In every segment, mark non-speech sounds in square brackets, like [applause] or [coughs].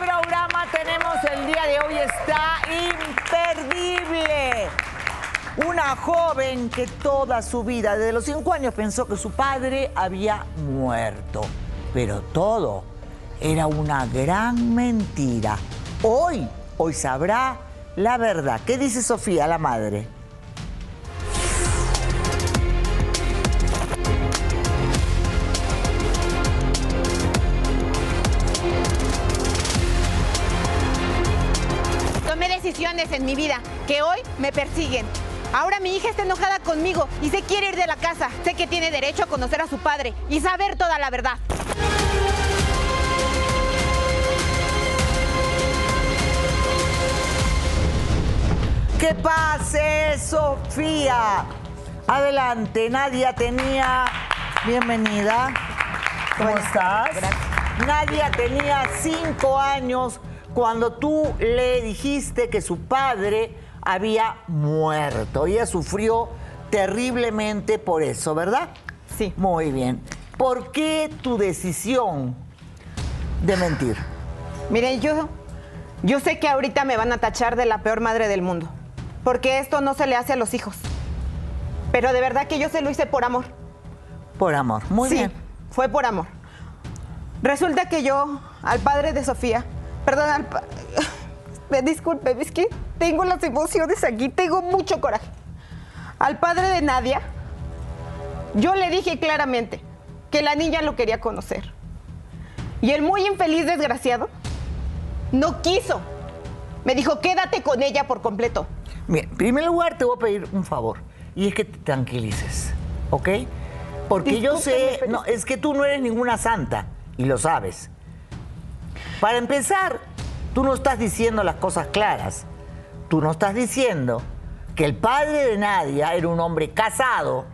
programa tenemos el día de hoy está imperdible. Una joven que toda su vida, desde los cinco años, pensó que su padre había muerto. Pero todo era una gran mentira. Hoy, hoy sabrá la verdad. ¿Qué dice Sofía, la madre? Mi vida que hoy me persiguen. Ahora mi hija está enojada conmigo y se quiere ir de la casa. Sé que tiene derecho a conocer a su padre y saber toda la verdad. ¿Qué pase, Sofía? Adelante, Nadia tenía. Bienvenida. ¿Cómo estás? Nadia tenía cinco años cuando tú le dijiste que su padre había muerto. Ella sufrió terriblemente por eso, ¿verdad? Sí. Muy bien. ¿Por qué tu decisión de mentir? Miren, yo, yo sé que ahorita me van a tachar de la peor madre del mundo. Porque esto no se le hace a los hijos. Pero de verdad que yo se lo hice por amor. Por amor. Muy sí, bien. fue por amor. Resulta que yo, al padre de Sofía, perdón, [sighs] me disculpe, es que tengo las emociones aquí, tengo mucho coraje. Al padre de Nadia, yo le dije claramente que la niña lo quería conocer. Y el muy infeliz desgraciado no quiso. Me dijo, quédate con ella por completo. Bien, en primer lugar te voy a pedir un favor y es que te tranquilices, ¿ok? Porque yo sé, no, es que tú no eres ninguna santa y lo sabes. Para empezar, tú no estás diciendo las cosas claras. Tú no estás diciendo que el padre de Nadia era un hombre casado,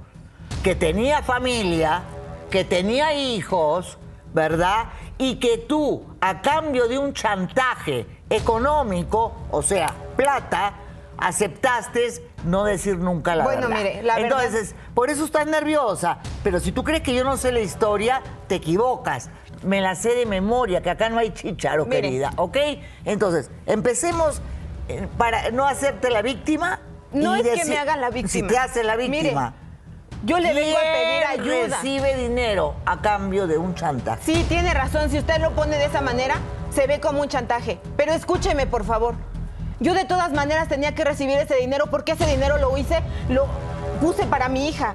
que tenía familia, que tenía hijos, ¿verdad? Y que tú, a cambio de un chantaje económico, o sea, plata, aceptaste no decir nunca la Bueno, verdad. mire, la verdad- Entonces, por eso estás nerviosa. Pero si tú crees que yo no sé la historia, te equivocas. Me la sé de memoria, que acá no hay chicharo, Mire. querida, ¿ok? Entonces, empecemos eh, para no hacerte la víctima. No y es que me haga la Si víctima. te hace la Mire, víctima. Yo le vengo a pedir ¿quién ayuda. recibe dinero a cambio de un chantaje? Sí, tiene razón. Si usted lo pone de esa manera, se ve como un chantaje. Pero escúcheme, por favor. Yo de todas maneras tenía que recibir ese dinero porque ese dinero lo hice, lo puse para mi hija.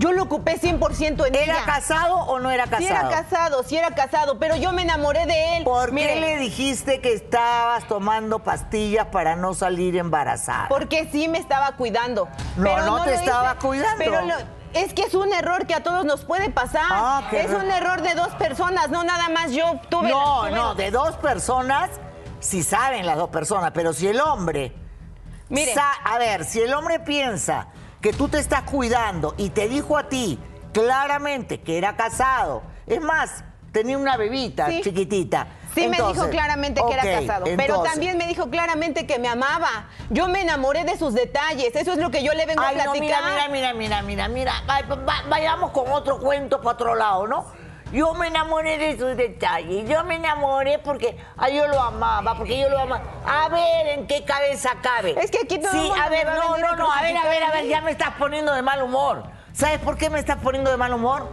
Yo lo ocupé 100% en ¿Era ella. casado o no era casado? Sí era casado, sí era casado, pero yo me enamoré de él. ¿Por Mire, qué le dijiste que estabas tomando pastillas para no salir embarazada? Porque sí me estaba cuidando. No, pero no te estaba cuidando. Pero lo- es que es un error que a todos nos puede pasar. Ah, es un error de dos personas, no nada más yo tuve. No, tuve- no, de dos personas, si saben las dos personas, pero si el hombre. Mire. a ver, si el hombre piensa que tú te estás cuidando y te dijo a ti claramente que era casado, es más, tenía una bebita Sí. chiquitita. Sí me dijo claramente que era casado, pero también me dijo claramente que me amaba. Yo me enamoré de sus detalles, eso es lo que yo le vengo Ay, a no, platicar. mira, mira, mira, mira, mira, mira. Ay, va- vayamos con otro cuento para otro lado, ¿no? Yo me enamoré de sus detalles. Yo me enamoré porque ay, yo lo amaba, porque yo lo amaba. A ver, ¿en qué cabeza cabe? Es que aquí todo el Sí, a ver, no, no, no. A ver, a ver, a ver, ya me estás poniendo de mal humor. ¿Sabes por qué me estás poniendo de mal humor?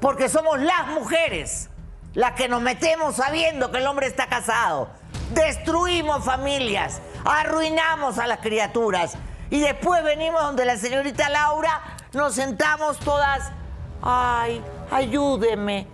Porque somos las mujeres las que nos metemos sabiendo que el hombre está casado. Destruimos familias, arruinamos a las criaturas. Y después venimos donde la señorita Laura, nos sentamos todas. Ay, ayúdeme.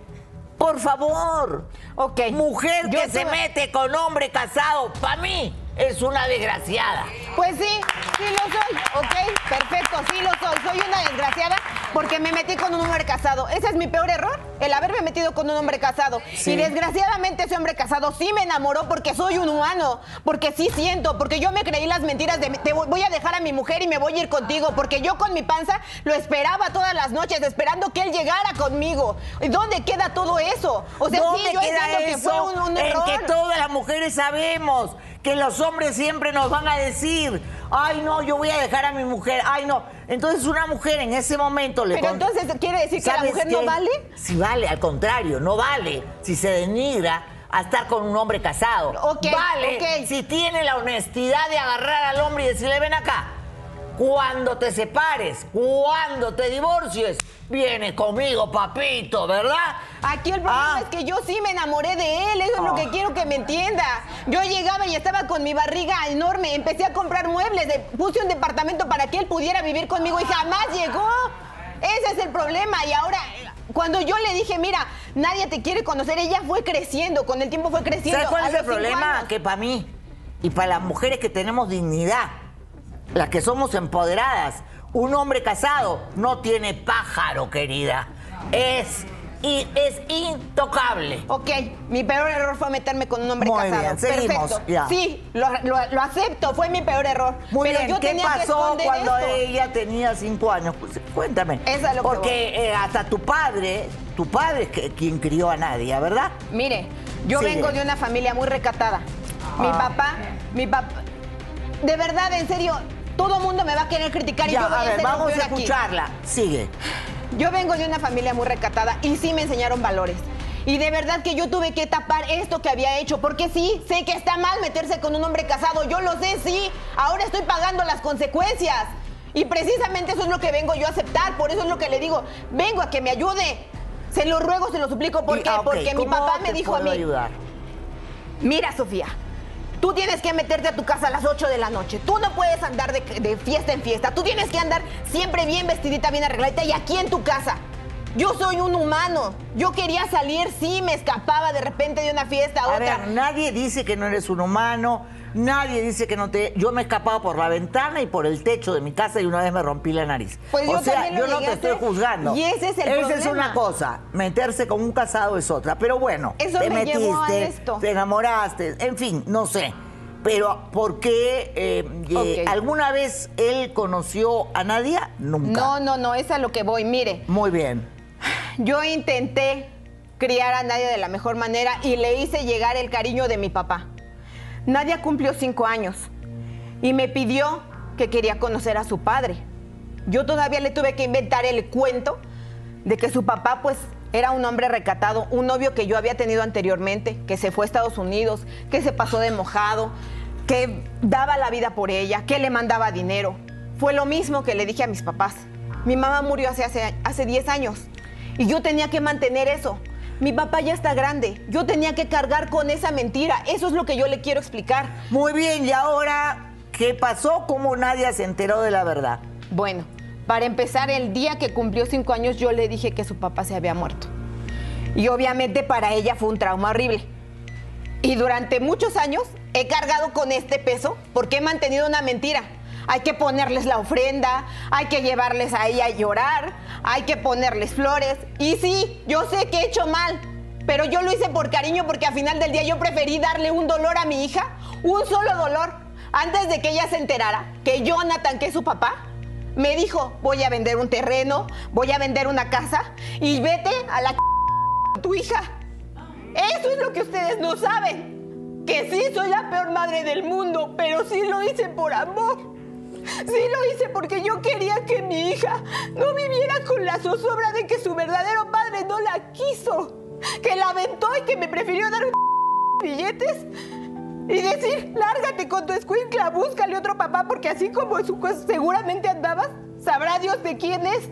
Por favor. Ok. Mujer Yo que se te- mete con hombre casado, para mí es una desgraciada. Pues sí, sí lo soy, ¿ok? Perfecto, sí lo soy. Soy una desgraciada porque me metí con un hombre casado. Ese es mi peor error, el haberme metido con un hombre casado. Sí. Y desgraciadamente ese hombre casado sí me enamoró porque soy un humano, porque sí siento, porque yo me creí las mentiras de te voy a dejar a mi mujer y me voy a ir contigo, porque yo con mi panza lo esperaba todas las noches, esperando que él llegara conmigo. ¿Y dónde queda todo eso? O sea, ¿Dónde sí, yo queda entiendo que eso fue un, un en error. que todas las mujeres sabemos que los hombres siempre nos van a decir, ay no, yo voy a dejar a mi mujer, ay no. Entonces una mujer en ese momento le Pero entonces quiere decir que la ¿Sabes mujer no vale. Sí vale, al contrario, no vale. Si se denigra a estar con un hombre casado. Ok, vale, si tiene la honestidad de agarrar al hombre y decirle, ven acá, cuando te separes, cuando te divorcies, viene conmigo, papito, ¿verdad? Aquí el problema Ah. es que yo sí me enamoré de él, eso es lo que quiero que me entienda. Yo llegaba y estaba con mi barriga enorme, empecé a comprar muebles, puse un departamento para que él pudiera vivir conmigo y jamás llegó. Ese es el problema y ahora cuando yo le dije, mira, nadie te quiere conocer, ella fue creciendo, con el tiempo fue creciendo. ¿Sabes cuál es el problema? Que para mí y para las mujeres que tenemos dignidad, las que somos empoderadas, un hombre casado no tiene pájaro, querida. Es, y es intocable. Ok, mi peor error fue meterme con un hombre Muy casado. bien, seguimos, Perfecto. ya. Sí, lo, lo- lo acepto, fue mi peor error. Muy pero bien, yo ¿qué tenía que pasó cuando esto. ella tenía cinco años? Pues, cuéntame. Eso es lo que Porque eh, hasta tu padre, tu padre es que- quien crió a Nadia, ¿verdad? Mire, yo Sigue. vengo de una familia muy recatada. Mi Ah. papá, mi papá. De verdad, en serio, todo mundo me va a querer criticar y yo voy a a, ver, ser vamos a aquí. escucharla. Sigue. Yo vengo de una familia muy recatada y sí me enseñaron valores. Y de verdad que yo tuve que tapar esto que había hecho, porque sí, sé que está mal meterse con un hombre casado, yo lo sé, sí. Ahora estoy pagando las consecuencias. Y precisamente eso es lo que vengo yo a aceptar, por eso es lo que le digo, vengo a que me ayude. Se lo ruego, se lo suplico, ¿por qué? ah, Porque mi ¿cómo papá me dijo a mí, ayudar? Mira, Sofía, tú tienes que meterte a tu casa a las 8 de la noche. Tú no puedes andar de, de fiesta en fiesta. Tú tienes que andar siempre bien vestidita, bien arregladita y aquí en tu casa. Yo soy un humano. Yo quería salir, sí, me escapaba de repente de una fiesta a A otra. ver, nadie dice que no eres un humano, nadie dice que no te... Yo me he escapado por la ventana y por el techo de mi casa y una vez me rompí la nariz. Pues o yo sea, yo no te estoy juzgando. y ese es el Esa es una cosa, meterse con un casado es otra. Pero bueno, Eso te me metiste, llevó a esto. te enamoraste, en fin, no sé. Pero ¿por qué eh, eh, alguna vez él conoció a Nadia? Nunca. No, no, no, es a lo que voy. Mire, Muy bien. yo intenté criar a Nadia de la mejor manera y le hice llegar el cariño de mi papá. Nadia cumplió cinco años y me pidió que quería conocer a su padre. Yo todavía le tuve que inventar el cuento de que su papá pues era un hombre recatado, un novio que yo había tenido anteriormente, que se fue a Estados Unidos, que se pasó de mojado, que daba la vida por ella, que le mandaba dinero. Fue lo mismo que le dije a mis papás. Mi mamá murió hace, hace, hace 10 años y yo tenía que mantener eso. Mi papá ya está grande, yo tenía que cargar con esa mentira. Eso es lo que yo le quiero explicar. Muy bien, y ahora, ¿qué pasó? ¿Cómo Nadia se enteró de la verdad? Bueno, para empezar, el día que cumplió cinco años yo le dije que su papá se había muerto. Y obviamente para ella fue un trauma horrible. Y durante muchos años he cargado con este peso porque he mantenido una mentira. Hay que ponerles la ofrenda, hay que llevarles a ella a llorar, hay que ponerles flores. Y sí, yo sé que he hecho mal, pero yo lo hice por cariño porque al final del día yo preferí darle un dolor a mi hija, un solo dolor, antes de que ella se enterara que Jonathan, que es su papá, me dijo, voy a vender un terreno, voy a vender una casa y vete a la tu hija. Eso es lo que ustedes no saben. Que sí soy la peor madre del mundo, pero sí lo hice por amor. Sí lo hice porque yo quería que mi hija no viviera con la zozobra de que su verdadero padre no la quiso. Que la aventó y que me prefirió dar un billetes y decir, lárgate con tu escuincla, búscale otro papá porque así como su seguramente andabas, sabrá Dios de quién es.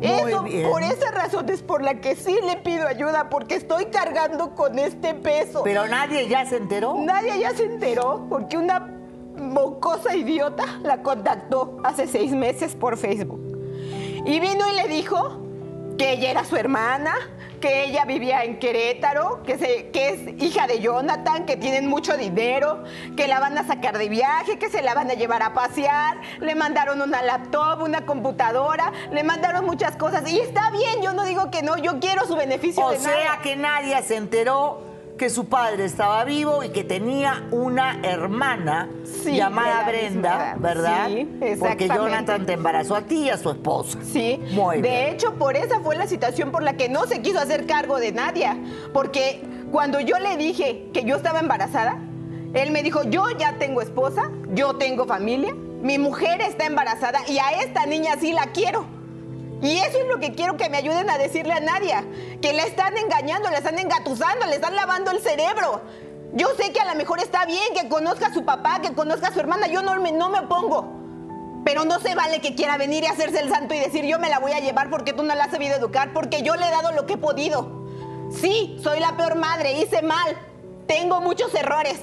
Muy Eso, bien. por esa razón es por la que sí le pido ayuda, porque estoy cargando con este peso. Pero nadie ya se enteró. Nadie ya se enteró porque una mocosa idiota la contactó hace seis meses por Facebook. Y vino y le dijo que ella era su hermana, que ella vivía en Querétaro, que, se, que es hija de Jonathan, que tienen mucho dinero, que la van a sacar de viaje, que se la van a llevar a pasear. Le mandaron una laptop, una computadora, le mandaron muchas cosas. Y está bien, yo no digo que no, yo quiero su beneficio O de sea nada. que nadie se enteró que su padre estaba vivo y que tenía una hermana Sí, llamada Brenda. ¿verdad? Sí, Porque exactamente. Jonathan te embarazó a ti y a su esposa. Sí, Muy de bien. hecho, por esa fue la situación por la que no se quiso hacer cargo de Nadia. Porque cuando yo le dije que yo estaba embarazada, él me dijo, yo ya tengo esposa, yo tengo familia, mi mujer está embarazada y a esta niña sí la quiero. Y eso es lo que quiero que me ayuden a decirle a Nadia. Que la están engañando, la están engatusando, le están lavando el cerebro. Yo sé que a lo mejor está bien que conozca a su papá, que conozca a su hermana. Yo no me, no me opongo. Pero no se vale que quiera venir y hacerse el santo y decir yo me la voy a llevar porque tú no la has sabido educar, porque yo le he dado lo que he podido. Sí, soy la peor madre, hice mal, tengo muchos errores,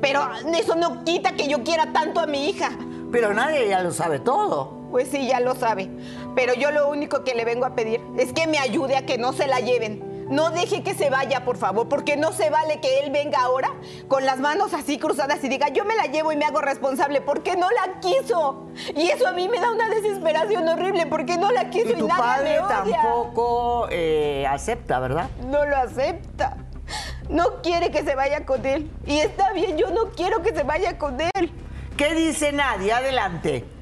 pero eso no quita que yo quiera tanto a mi hija. Pero nadie ya lo sabe todo. Pues sí, ya lo sabe. Pero yo lo único que le vengo a pedir es que me ayude a que no se la lleven. No deje que se vaya, por favor, porque no se vale que él venga ahora con las manos así cruzadas y diga, yo me la llevo y me hago responsable, porque no la quiso. Y eso a mí me da una desesperación horrible, porque no la quiso y, tu padre tampoco eh, acepta, ¿verdad? No lo acepta. No quiere que se vaya con él. Y está bien, yo no quiero que se vaya con él. ¿Qué dice nadie? Adelante.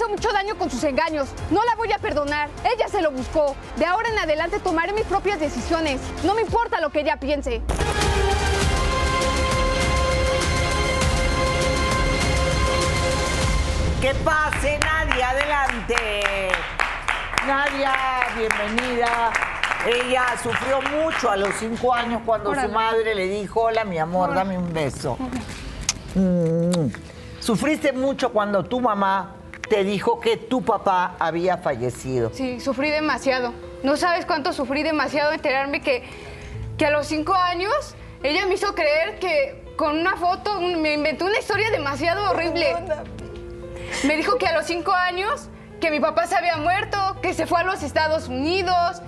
Hizo mucho daño con sus engaños. No la voy a perdonar. Ella se lo buscó. De ahora en adelante tomaré mis propias decisiones. No me importa lo que ella piense. Que pase Nadia, adelante. Nadia, bienvenida. Ella sufrió mucho a los cinco años cuando su madre le dijo, hola mi amor, dame un beso. Mm. Sufriste mucho cuando tu mamá te dijo que tu papá había fallecido. Sí, sufrí demasiado. No sabes cuánto sufrí demasiado enterarme que, que a los cinco años ella me hizo creer que con una foto me inventó una historia demasiado horrible. Me dijo que a los cinco años que mi papá se había muerto, que se fue a los Estados Unidos.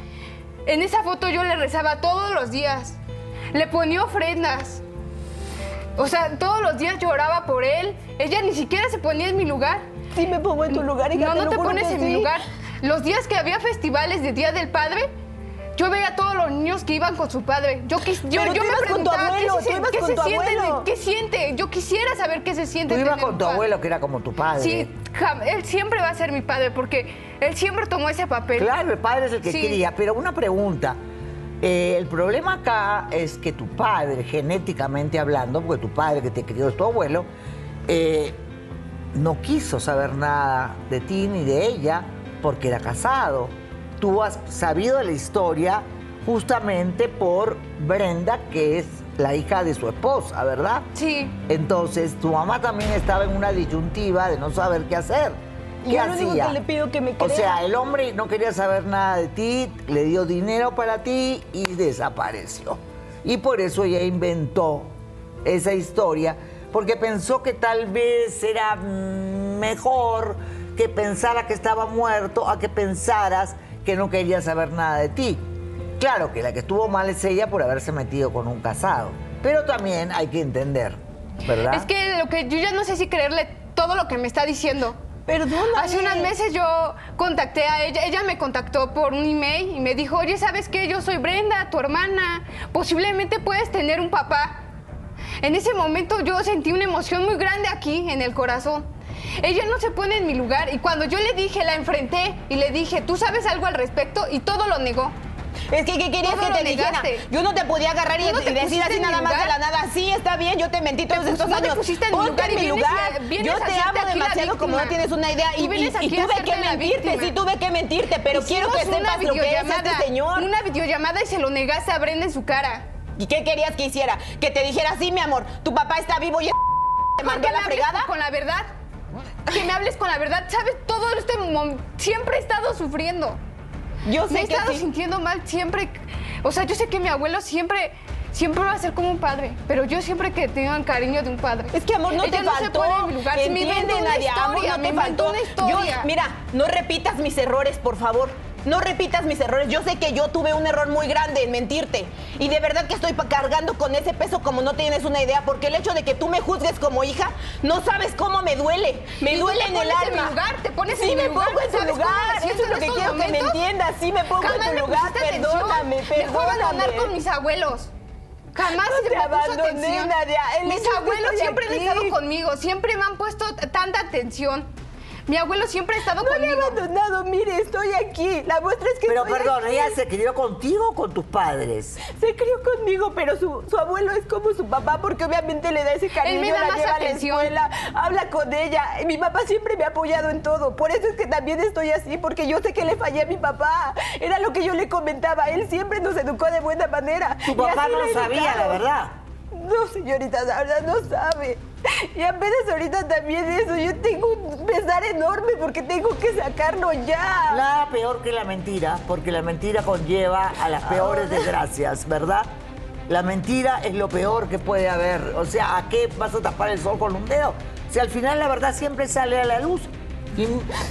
En esa foto yo le rezaba todos los días. Le ponía ofrendas. O sea, todos los días lloraba por él. Ella ni siquiera se ponía en mi lugar. Sí me pongo en tu lugar, hija, No, no te, pones en mi lugar. Los días que había festivales de Día del Padre, yo veía a todos los niños que iban con su padre. Yo, yo, yo me preguntaba abuelo, ¿qué, se, ¿qué se siente, ¿qué siente? Yo quisiera saber qué se siente. Tú ibas con tu abuelo, que era como tu padre. Sí, él siempre va a ser mi padre porque él siempre tomó ese papel. Claro, el padre es el que quería. Pero una pregunta. Eh, el problema acá es que tu padre, genéticamente hablando, porque tu padre que te crió es tu abuelo, eh, no quiso saber nada de ti ni de ella porque era casado. Tú has sabido la historia justamente por Brenda, que es la hija de su esposa, ¿verdad? Sí. Entonces, tu mamá también estaba en una disyuntiva de no saber qué hacer. ¿Qué hacía? que le pido que me O sea, el hombre no quería saber nada de ti, le dio dinero para ti y desapareció. Y por eso ella inventó esa historia porque pensó que tal vez era mejor que pensara que estaba muerto a que pensaras que no quería saber nada de ti. Claro que la que estuvo mal es ella por haberse metido con un casado, pero también hay que entender, ¿verdad? Es que lo que yo ya no sé si creerle todo lo que me está diciendo. Perdóname. Hace unos meses yo contacté a ella, ella me contactó por un email y me dijo, oye, ¿sabes qué? Yo soy Brenda, tu hermana, posiblemente puedes tener un papá. En ese momento yo sentí una emoción muy grande aquí en el corazón. Ella no se pone en mi lugar y cuando yo le dije, la enfrenté y le dije, ¿tú sabes algo al respecto? Y todo lo negó. Es que, ¿qué querías que te dijera? Yo no te podía agarrar y, decir así nada más de la nada. Sí, está bien, yo te mentí todos estos no años. Te pusiste en mi lugar. En mi lugar. yo te amo demasiado como no tienes una idea. Y, y, tuve que mentirte, sí tuve que mentirte, pero quiero que sepas lo que es este señor. Una videollamada y se lo negaste a Brenda en su cara. ¿Y qué querías que hiciera? Que te dijera, sí, mi amor, tu papá está vivo y te mandó a la fregada. Con la verdad. Que me hables con la verdad. ¿Sabes? Todo este momento siempre he estado sufriendo. Yo sé me he que estado sintiendo mal siempre. O sea, yo sé que mi abuelo siempre siempre va a ser como un padre, pero yo siempre que el cariño de un padre. Es que amor, no te faltó. Se en mi lugar. Nadia, amor, no te faltó. Una historia. Yo, mira, no repitas mis errores, por favor. No repitas mis errores. Yo sé que yo tuve un error muy grande en mentirte. Y de verdad que estoy cargando con ese peso como no tienes una idea. Porque el hecho de que tú me juzgues como hija, no sabes cómo me duele. Me duele en el alma. En lugar, te pones sí en me lugar. pongo en tu lugar. Eso es lo que quiero que me entiendas. Sí me pongo en tu lugar. Perdóname, perdóname. Dejó abandonar con mis abuelos. Jamás no se me puso atención. Nadia. Mis abuelos siempre han estado conmigo, siempre me han puesto tanta atención. Mi abuelo siempre ha estado No le he conmigo. abandonado, mire, estoy aquí. La muestra es que Pero estoy perdón, aquí. ¿ella se crió contigo o con tus padres? Se crió conmigo, pero su, su abuelo es como su papá porque obviamente le da ese cariño, me da la más lleva a la escuela, habla con ella. Mi papá siempre me ha apoyado en todo. Por eso es que también estoy así, porque yo sé que le fallé a mi papá. Era lo que yo le comentaba. Él siempre nos educó de buena manera. Tu papá no lo sabía, la verdad. No, señorita, la verdad no sabe. Y apenas ahorita también eso. Yo tengo un pesar enorme porque tengo que sacarlo ya. Nada peor que la mentira, porque la mentira conlleva a las peores desgracias, ¿verdad? La mentira es lo peor que puede haber. O sea, ¿a qué vas a tapar el sol con un dedo? Si al final la verdad siempre sale a la luz. ¿Y,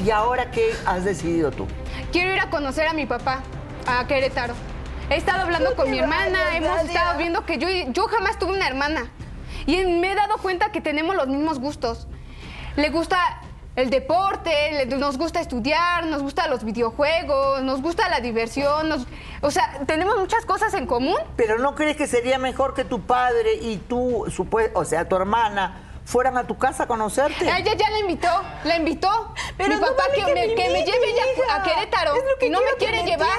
y ahora qué has decidido tú? Quiero ir a conocer a mi papá, a Querétaro. He estado hablando con mi hermana, hemos estado viendo que yo, yo jamás tuve una hermana. Y me he dado cuenta que tenemos los mismos gustos. Le gusta el deporte, le- nos gusta estudiar, nos gustan los videojuegos, nos gusta la diversión, nos- o sea, tenemos muchas cosas en común. Pero ¿no crees que sería mejor que tu padre y tú, o sea, tu hermana, fueran a tu casa a conocerte? Ella ya la invitó, la invitó. Pero mi no papá vale que, que me, que me lleve ya a Querétaro. Es lo que y no me que quiere me llevar.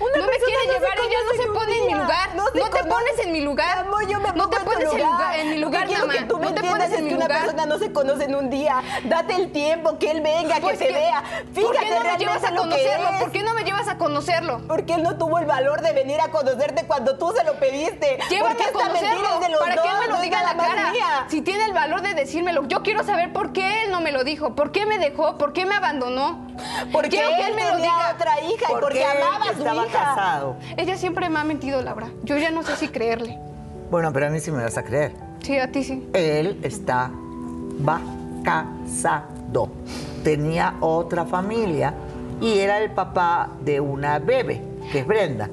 Una no me quiere no llevar, ella no se pone en mi lugar. No te conoce. pones en mi lugar. Amor, yo me no te pones en, lugar- en mi lugar, que tú me no te entiendas pones es que una lugar. persona no se conoce en un día. Date el tiempo, que él venga, Pues que se que- vea. Fíjate ¿Por qué no me llevas a conocerlo? ¿Por qué no me llevas a conocerlo? Porque él no tuvo el valor de venir a conocerte cuando tú se lo pediste. Llévame Porque a conocerlo es de los para dos, que él me no lo es diga la cara. mía. Si tiene el valor de decírmelo, yo quiero saber por qué él no me lo dijo, por qué me dejó, por qué me abandonó. Porque quiero que él él me lo diga. otra hija y Porque porque amaba a su estaba hija. casado. Ella siempre me ha mentido, Laura. Yo ya no sé si creerle. Bueno, pero a mí sí me vas a creer. Sí, a ti sí. Él estaba casado. Tenía otra familia y era el papá de una bebé, que es Brenda.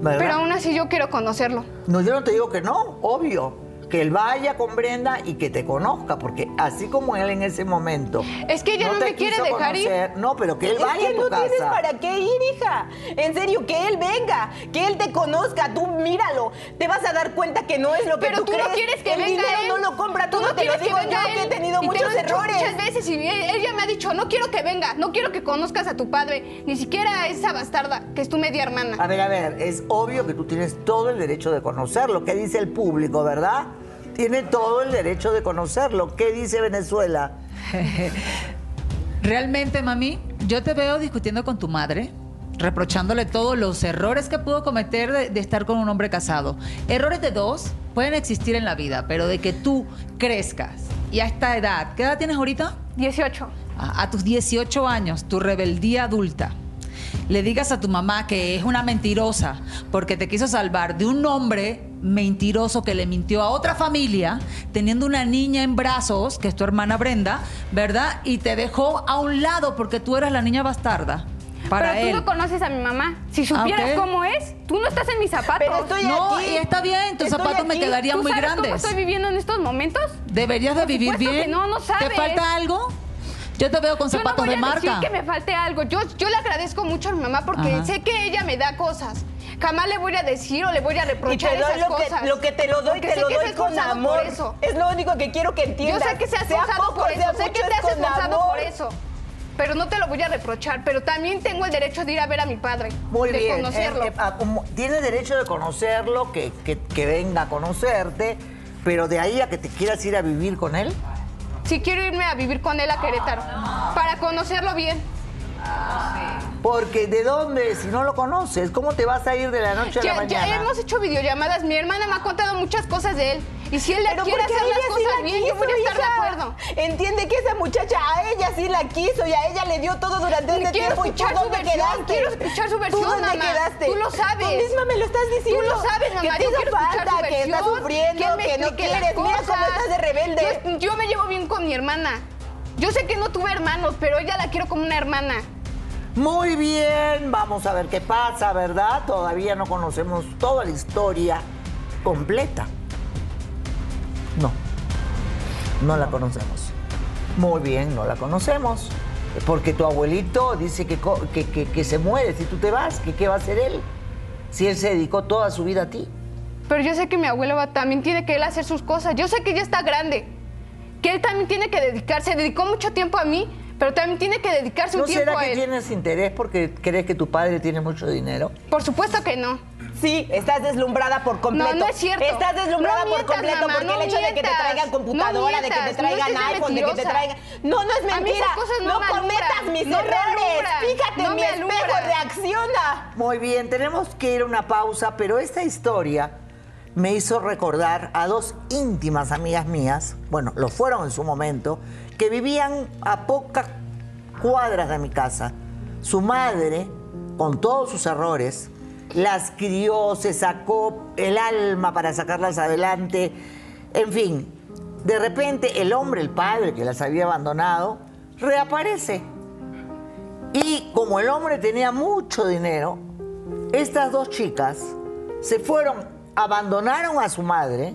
¿verdad? Pero aún así yo quiero conocerlo. No, yo no te digo que no, obvio. Que él vaya con Brenda y que te conozca, porque así como él en ese momento. Es que ella no te me quiere dejar ir. conocer, No, pero que él Es vaya que a tu no tienes casa. para qué ir, hija. En serio, que él venga, que él te conozca, tú míralo. Te vas a dar cuenta que no es lo que Pero tú, crees. no quieres que el venga dinero él. no lo compra Tú todo, no te lo digo que yo que he tenido Y muchos lo errores. Muchas veces y él- ella me ha dicho, no quiero que venga, no quiero que conozcas a tu padre, ni siquiera a esa bastarda que es tu media hermana. A ver, a ver, es obvio que tú tienes todo el derecho de conocerlo. ¿Qué dice el público, verdad? Tiene todo el derecho de conocerlo. ¿Qué dice Venezuela? [laughs] Realmente, mami, yo te veo discutiendo con tu madre, reprochándole todos los errores que pudo cometer de, de estar con un hombre casado. Errores de dos pueden existir en la vida, pero de que tú crezcas y a esta edad, ¿qué edad tienes ahorita? 18. a, a tus 18 años, tu rebeldía adulta, le digas a tu mamá que es una mentirosa porque te quiso salvar de un hombre mentiroso que le mintió a otra familia, teniendo una niña en brazos, que es tu hermana Brenda, ¿verdad? Y te dejó a un lado porque tú eras la niña bastarda. Para Pero tú él. no conoces a mi mamá. Si supieras Ah, cómo es, tú no estás en mis zapatos. Pero estoy No, aquí. y está bien, tus Estoy zapatos me quedarían ¿Tú muy sabes cómo grandes. estoy viviendo en estos momentos? Deberías de Por vivir que bien. no, no ¿Te sabes. falta algo? Yo te veo con Yo no zapatos voy de a marca. decir que me falte algo. Yo, yo le agradezco mucho a mi mamá porque Ajá. sé que ella me da cosas. Jamás le voy a decir o le voy a Y reprochar te doy esas lo que, cosas. lo que te lo doy, Porque te lo que doy con amor. Eso. Es lo único que quiero que Yo entiendas. sé que se ha Sea esforzado poco, por sea eso, sé que te has esforzado amor. por eso. Pero no te lo voy a reprochar, pero también tengo el derecho de ir a ver a mi padre. Muy de bien. conocerlo. eh, eh, ah, como- tienes derecho de conocerlo, que, que- que venga a conocerte, pero de ahí a que te quieras ir a vivir con él. Si quiero irme a vivir con él a Querétaro, para conocerlo bien. Porque ¿de dónde? Si no lo conoces, ¿cómo te vas a ir de la noche a la Ya, ya mañana? hemos hecho videollamadas, mi hermana me ha contado muchas cosas de él. Y si él Pero quiere hacer las ella sí cosas la bien, yo quiso, voy a estar de hija. acuerdo. Entiende que esa muchacha a ella sí la quiso y a ella le dio todo durante este Quiero tiempo. ¿Y tú dónde versión, quedaste? quiero escuchar su ¿Tú versión, dónde mamá. quedaste? Tú lo sabes. Tú misma me lo estás diciendo. Tú lo sabes, mamá. Que te yo hizo falta, su que estás sufriendo, él me que no quieres. Mira cómo cosas. estás de rebelde. Yo, yo me llevo bien con mi hermana. Yo sé que no tuve hermanos, pero ella la quiero como una hermana. Muy bien, vamos a ver qué pasa, ¿verdad? Todavía no conocemos toda la historia completa. No, no la conocemos. Muy bien, no la conocemos. Porque tu abuelito dice que, que, que- que se muere si tú te vas, que qué va a hacer él. Si él se dedicó toda su vida a ti. Pero yo sé que mi abuelo va- también tiene que él hacer sus cosas. Yo sé que ya está grande. Que él también tiene que dedicarse. Dedicó mucho tiempo a mí, Pero también tiene que dedicarse un ¿No tiempo será a que él. tienes interés porque crees que tu padre tiene mucho dinero? Por supuesto que no. Sí, estás deslumbrada por completo. No, no es cierto. Estás deslumbrada No por mientas, completo mamá, porque no el hecho de que te traigan computadora, No de que te traigan iPhone, de que te traigan. No, no es A mí mentira. esas cosas no me cometas mis errores. Fíjate, no mi espejo reacciona. Muy bien, tenemos que ir a una pausa, pero esta historia me hizo recordar a dos íntimas amigas mías, bueno, lo fueron en su momento, que vivían a pocas cuadras de mi casa. Su madre, con todos sus errores, las crió, se sacó el alma para sacarlas adelante, en fin, de repente el hombre, el padre que las había abandonado, reaparece. Y como el hombre tenía mucho dinero, estas dos chicas se fueron, abandonaron a su madre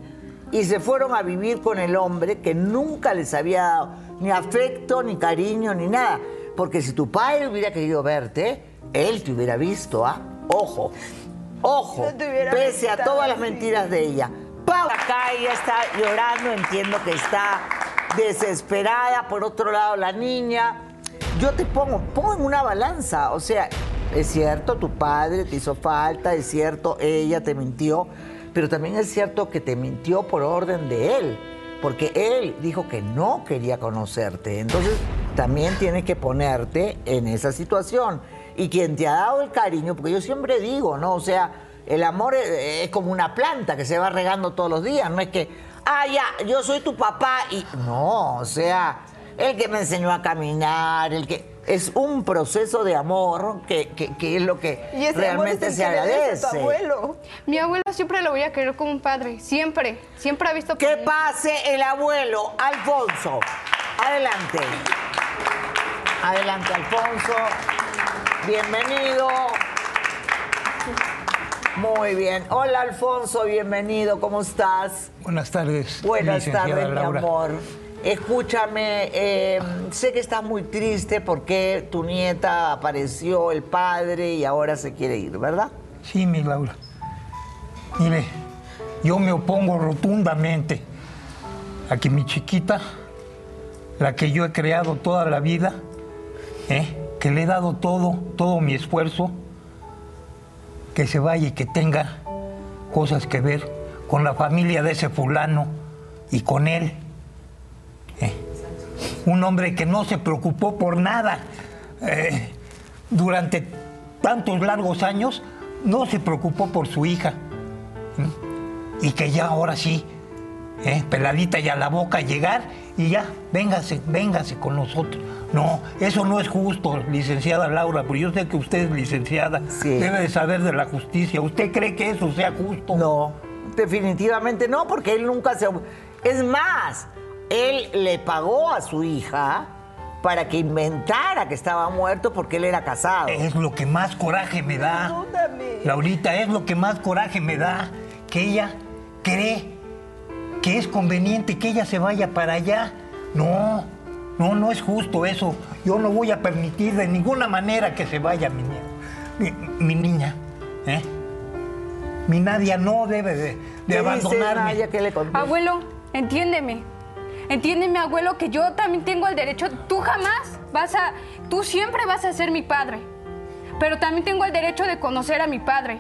y se fueron a vivir con el hombre que nunca les había dado ni afecto, ni cariño, ni nada. Porque si tu padre hubiera querido verte, él te hubiera visto, ¿ah? Ojo, ojo, No pese a todas las mentiras de ella. Pau, acá ella está llorando, entiendo que está desesperada. Por otro lado, la niña, yo te pongo, pongo en una balanza. O sea, es cierto, tu padre te hizo falta, es cierto, ella te mintió, pero también es cierto que te mintió por orden de él, porque él dijo que no quería conocerte. Entonces, también tienes que ponerte en esa situación. Y quien te ha dado el cariño, porque yo siempre digo, ¿no? O sea, el amor es, es como una planta que se va regando todos los días, no es que, ah, ya, yo soy tu papá y. No, o sea, el que me enseñó a caminar, el que. Es un proceso de amor que, que- que es lo que Y ese realmente amor es se el que le des a tu agradece. abuelo. Mi abuelo siempre lo voy a querer como un padre. Siempre. Siempre ha visto Que mí. pase el abuelo, Alfonso. Adelante. Adelante, Alfonso. Bienvenido. Muy bien. Hola, Alfonso, bienvenido. ¿Cómo estás? Buenas tardes. Buenas tardes, mi Laura. amor. Escúchame, eh, sé que estás muy triste porque tu nieta apareció, el padre, y ahora se quiere ir, ¿verdad? Sí, mi Laura. Mire, yo me opongo rotundamente a que mi chiquita, la que yo he creado toda la vida, ¿eh? Que le he dado todo, todo mi esfuerzo, que se vaya y que tenga cosas que ver con la familia de ese fulano y con él. ¿eh? Un hombre que no se preocupó por nada. eh, durante tantos largos años no se preocupó por su hija. Y que ya ahora sí, ¿eh? peladita y a la boca llegar y ya, véngase, véngase con nosotros. No, eso no es justo, licenciada Laura, porque yo sé que usted es licenciada, Sí. debe de saber de la justicia. ¿Usted cree que eso sea justo? No, definitivamente no, porque él nunca se... Es más, él le pagó a su hija para que inventara que estaba muerto porque él era casado. Es lo que más coraje me da. Perdóname. Laurita, es lo que más coraje me da. Que ella cree que es conveniente que ella se vaya para allá. No, no, no es justo eso. Yo no voy a permitir de ninguna manera que se vaya mi niña. Mi, mi niña, ¿eh? Mi Nadia no debe de, de ¿Qué dices, abandonarme. Naya? ¿Qué le? Abuelo, entiéndeme. Entiéndeme, abuelo, que yo también tengo el derecho. Tú jamás vas a. Tú siempre vas a ser mi padre. Pero también tengo el derecho de conocer a mi padre.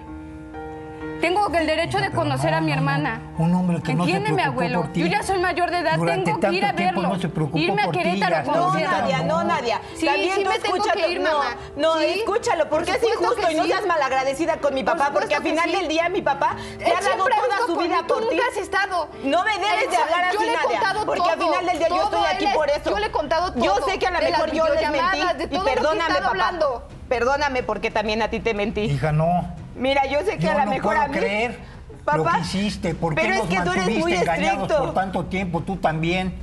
Tengo el derecho de conocer no, a mi no, no. hermana. Un hombre que no se Entiéndeme, abuelo. por ti. Yo ya soy mayor de edad, Durante tengo que ir a verlo. no se preocupó Irme a por ti, Querétaro a No. Nadia, no, Nadia. Sí, También sí tú me tengo escúchalo. que ir, no, mamá. no, Sí, escúchalo, porque por es injusto y no seas malagradecida con mi Por papá, porque al final sí. del día mi papá te Él ha dado toda su vida por tú ti. nunca has estado. No me debes Él de hablar así, yo Nadia, porque al final del día yo estoy aquí por eso. yo le he contado Yo todo, sé que a lo mejor yo les mentí y perdóname, papá. Perdóname porque también a ti te mentí. Hija, no. Mira, yo sé que Yo a lo no mejor puedo a mí. creer Papá, lo que hiciste. ¿Por qué pero es nos que tú eres muy mantuviste engañados estricto. por tanto tiempo? Tú también.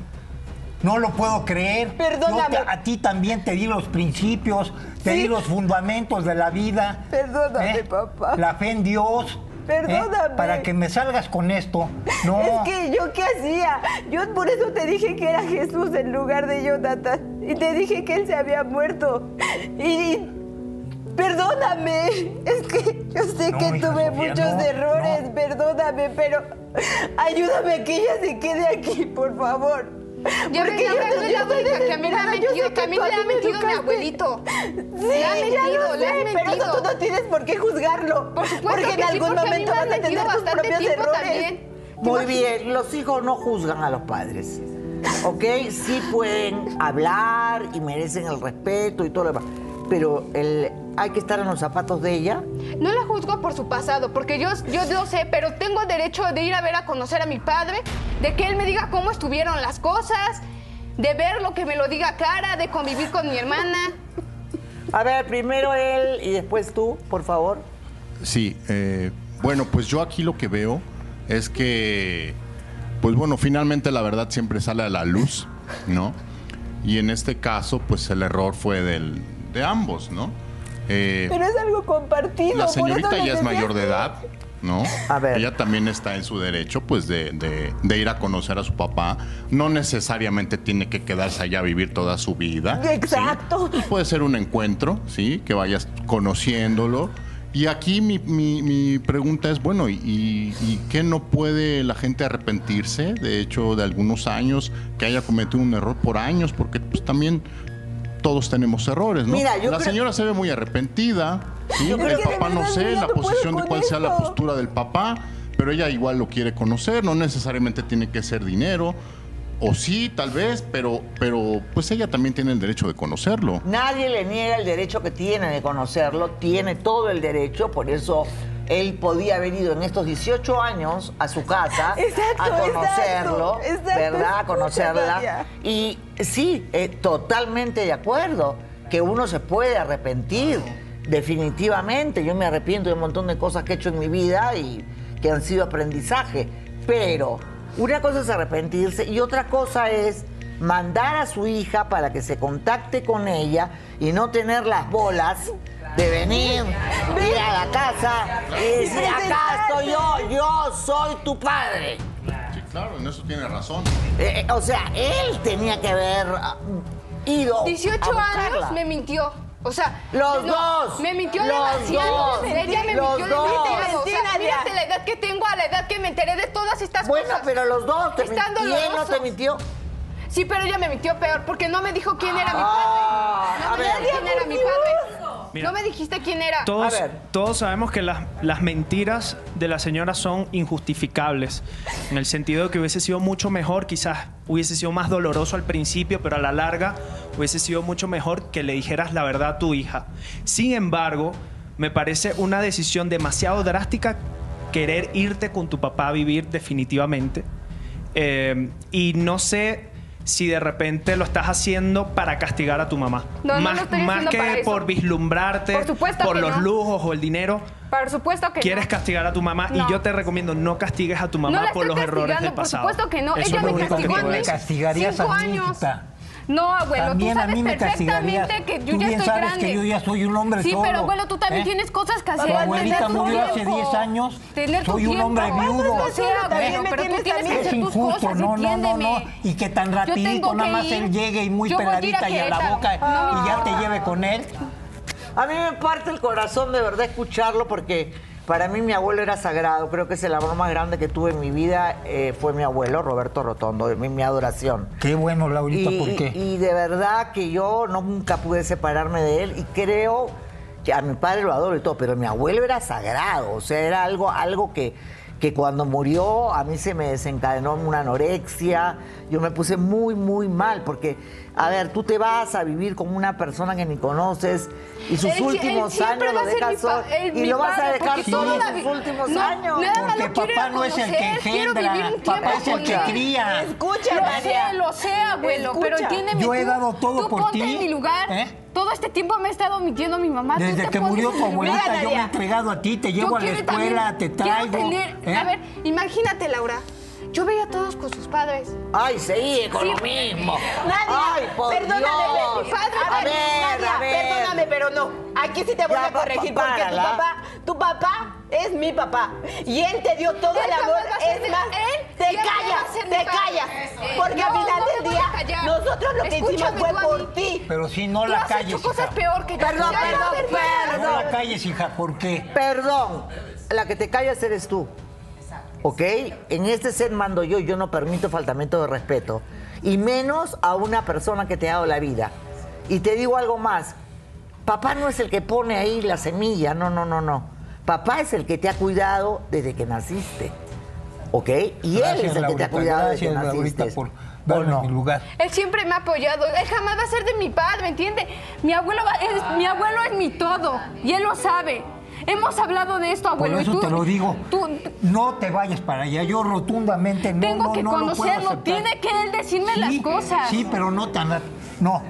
No lo puedo creer. Perdóname. Te- a ti también te di los principios, te Sí. di los fundamentos de la vida. Perdóname, papá. La fe en Dios. ¿eh? Perdóname. Para que me salgas con esto. No. Es que yo qué hacía. Yo por eso te dije que era Jesús en lugar de Jonathan. Y te dije que él se había muerto. Y. Perdóname. Es que yo sé No, que hija tuve Sofía, muchos no, errores. no. Perdóname, pero ayúdame a que ella se quede aquí, por favor. Ves, Porque yo no- yo la única que a mí me ha yo mentido, sé que a mí me ha así me mentido mi abuelito. Sí, Le ha ya mentido, le ha sé, pero eso tú mentido. no tienes por qué juzgarlo. Por supuesto porque en sí, algún porque momento han a tener mentido tus propios errores. también. Muy bien, los hijos no juzgan a los padres. ¿Ok? Sí pueden hablar y merecen el respeto y todo lo demás. Pero el, hay que estar en los zapatos de ella. No la juzgo por su pasado, porque yo, yo lo sé, pero tengo derecho de ir a ver a conocer a mi padre, de que él me diga cómo estuvieron las cosas, de verlo, que me lo diga cara, de convivir con mi hermana. A ver, primero él y después tú, por favor. Sí, eh, bueno, pues yo aquí lo que veo es que, pues bueno, finalmente la verdad siempre sale a la luz, ¿no? Y en este caso, pues el error fue del, de ambos, ¿no? Eh, Pero es algo compartido. la señorita ya es mayor de edad, ¿no? A ver. Ella también está en su derecho, pues, de, de- de ir a conocer a su papá. No necesariamente tiene que quedarse allá a vivir toda su vida. ¿sí? Exacto. Puede ser un encuentro, ¿sí? Que vayas conociéndolo. Y aquí mi, mi- mi pregunta es, bueno, ¿y, y qué no puede la gente arrepentirse? De hecho, de algunos años, que haya cometido un error por años, porque pues también todos tenemos errores, ¿no? Mira, yo la creo- señora se ve muy arrepentida, ¿sí? El papá no sé la posición de cuál sea la postura del papá, pero ella igual lo quiere conocer, no necesariamente tiene que ser dinero. O sí, tal vez, pero, pero pues ella también tiene el derecho de conocerlo. Nadie le niega el derecho que tiene de conocerlo, tiene todo el derecho, por eso él podía haber ido en estos 18 años a su casa Exacto, a conocerlo, exacto, exacto, ¿verdad? A conocerla. Y sí, eh, totalmente de acuerdo, que uno se puede arrepentir, definitivamente. Yo me arrepiento de un montón de cosas que he hecho en mi vida y que han sido aprendizaje, pero una cosa es arrepentirse y otra cosa es mandar a su hija para que se contacte con ella y no tener las bolas de venir, ir a la casa y decir, acá estoy yo, yo soy tu padre. Sí, claro, en eso tiene razón. Eh, eh, o sea, él tenía que haber ah, ido 18 a buscarla. años me mintió. O sea, Los no, dos. Me mintió Los demasiado. dos. Ella me Los mintió dos. demasiado. O sea, la edad que tengo a la edad que me enteré de todas estas Bueno, cosas. pero los dos te mintió. ¿Y él no te mintió? Sí, pero ella me mintió peor porque no me dijo quién era mi Ah, padre. No me dijiste quién era mi padre. Mira. no me dijiste quién era. Todos, A ver. todos sabemos que las, las mentiras de la señora son injustificables, en el sentido de que hubiese sido mucho mejor, quizás hubiese sido más doloroso al principio, pero a la larga hubiese sido mucho mejor que le dijeras la verdad a tu hija. Sin embargo, me parece una decisión demasiado drástica querer irte con tu papá a vivir definitivamente. Eh, y no sé si de repente lo estás haciendo para castigar a tu mamá. No, no más lo estoy más que para eso. por vislumbrarte, Por supuesto por que los no. lujos o el dinero. Por supuesto que Quieres no. castigar a tu mamá No. y yo te recomiendo no castigues a tu mamá no por los errores del pasado. Por supuesto que no. Eso Ella me castigó a mí decir. castigarías cinco a mí, años. hijita. No, abuelo, También tú a sabes mí me perfectamente que yo Tú ya bien estoy sabes grande. que yo ya soy un hombre Sí, solo. pero abuelo, tú también ¿eh? tienes cosas que Tu hacer. abuelita tener tu murió hace tiempo. 10 años. Tener Soy un hombre viudo. No También abuelo, me pero tú tienes tienes que hacer tus injusto, cosas, no, no, no, no. Y que tan rapidito nada más él llegue y muy peladita y a la boca y ya te lleve con él. A mí me parte el corazón de verdad escucharlo porque para mí mi abuelo era sagrado. Creo que es el amor más grande que tuve en mi vida. eh, fue mi abuelo, Roberto Rotondo, mi, mi adoración. Qué bueno, Laurita, y, ¿por qué? y de verdad que yo no- nunca pude separarme de él y creo que a mi padre lo adoro y todo, pero mi abuelo era sagrado, o sea, era algo, algo que, que cuando murió a mí se me desencadenó una anorexia, yo me puse muy, muy mal, porque, a ver, tú te vas a vivir con una persona que ni conoces y sus Él sie- él últimos años lo dejas solo y lo vas a dejar solo en sus últimos no, años. nada más Porque papá no es el que engendra, papá es el que cría. Escucha, Lo Nadia. sé, lo sé, abuelo, pero Escucha. entiéndeme Yo he dado todo tú por ponte ti, en mi lugar. ¿eh? Todo este tiempo me ha estado mintiendo mi mamá. Desde que murió tu abuelita, yo me he entregado a ti, te Yo llevo a la escuela, también- te traigo. tener- ¿eh? A ver, imagínate, Laura. Yo veía a todos con sus padres. Ay, seguí con Sí. lo mismo. Nadia, Ay, por perdóname, Dios. mi padre, a ver, Nadia, a ver. perdóname, pero no. Aquí sí te voy Ya, a corregir pa- porque tu papá, tu papá es mi papá y él te dio todo el amor. Es más, él te callas, te callas, porque al final del día nosotros lo que hicimos fue por ti. Pero si no la has calles, hecho cosas hija. peor que yo. Perdón, perdón, ya. No la calles, hija, ¿por qué? Perdón, la que te callas eres tú. ¿Ok? En este set mando yo y yo no permito faltamiento de respeto. Y menos a una persona que te ha dado la vida. Y te digo algo más. Papá no es el que pone ahí la semilla, no, no, no, no. Papá es el que te ha cuidado desde que naciste. ¿Ok? Y él es el que te ha Laurita, cuidado desde que Laurita, naciste. por ¿O darme no? mi lugar. Él siempre me ha apoyado. Él jamás va a ser de mi padre, ¿me entiende? Mi abuelo, va- es, mi abuelo es mi todo. Y él lo sabe. Hemos hablado de esto, Por abuelo. y eso tú- te lo digo. Tú, no te vayas para allá. Yo rotundamente no, tengo no, que no lo puedo conocerlo. aceptar. Tiene que él decirme Sí, las cosas. Sí, pero no tan... No.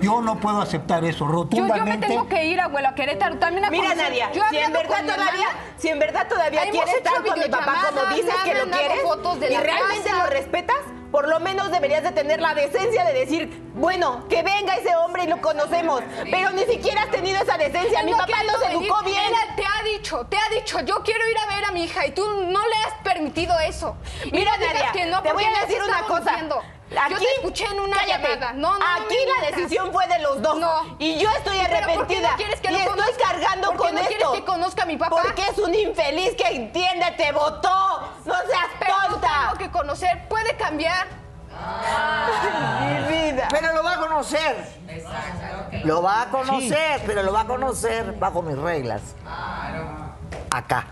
Yo no puedo aceptar eso. Rotundamente. yo me tengo que ir, abuelo, a Querétaro también a Mira, conocer. Nadia, Yo si en verdad todavía, si en verdad todavía quieres estar con mi papá como dices que lo quieres fotos de y la realmente casa. lo respetas, por lo menos deberías de tener la decencia de decir, bueno, que venga ese hombre y lo conocemos, pero ni siquiera has tenido esa decencia. Él Mi no papá nos educó bien. Él te ha dicho, te ha dicho, yo quiero ir a ver a mi hija y tú no le has permitido eso. Mira, Nadia, que no, te voy a decir una cosa. Aquí, yo te escuché en una cállate. llamada. No, no, no Aquí la decisión fue de los dos. No. Y yo estoy ¿Pero por qué arrepentida. no quieres que y lo estoy conozca? cargando ¿Por qué con no quieres esto. que conozca a mi papá? Porque es un infeliz que entiende, te votó. No seas Pero no tonta. tengo que conocer, puede cambiar. Mi vida. Pero lo va a conocer. Lo va a conocer, pero lo va a conocer bajo mis reglas. Acá.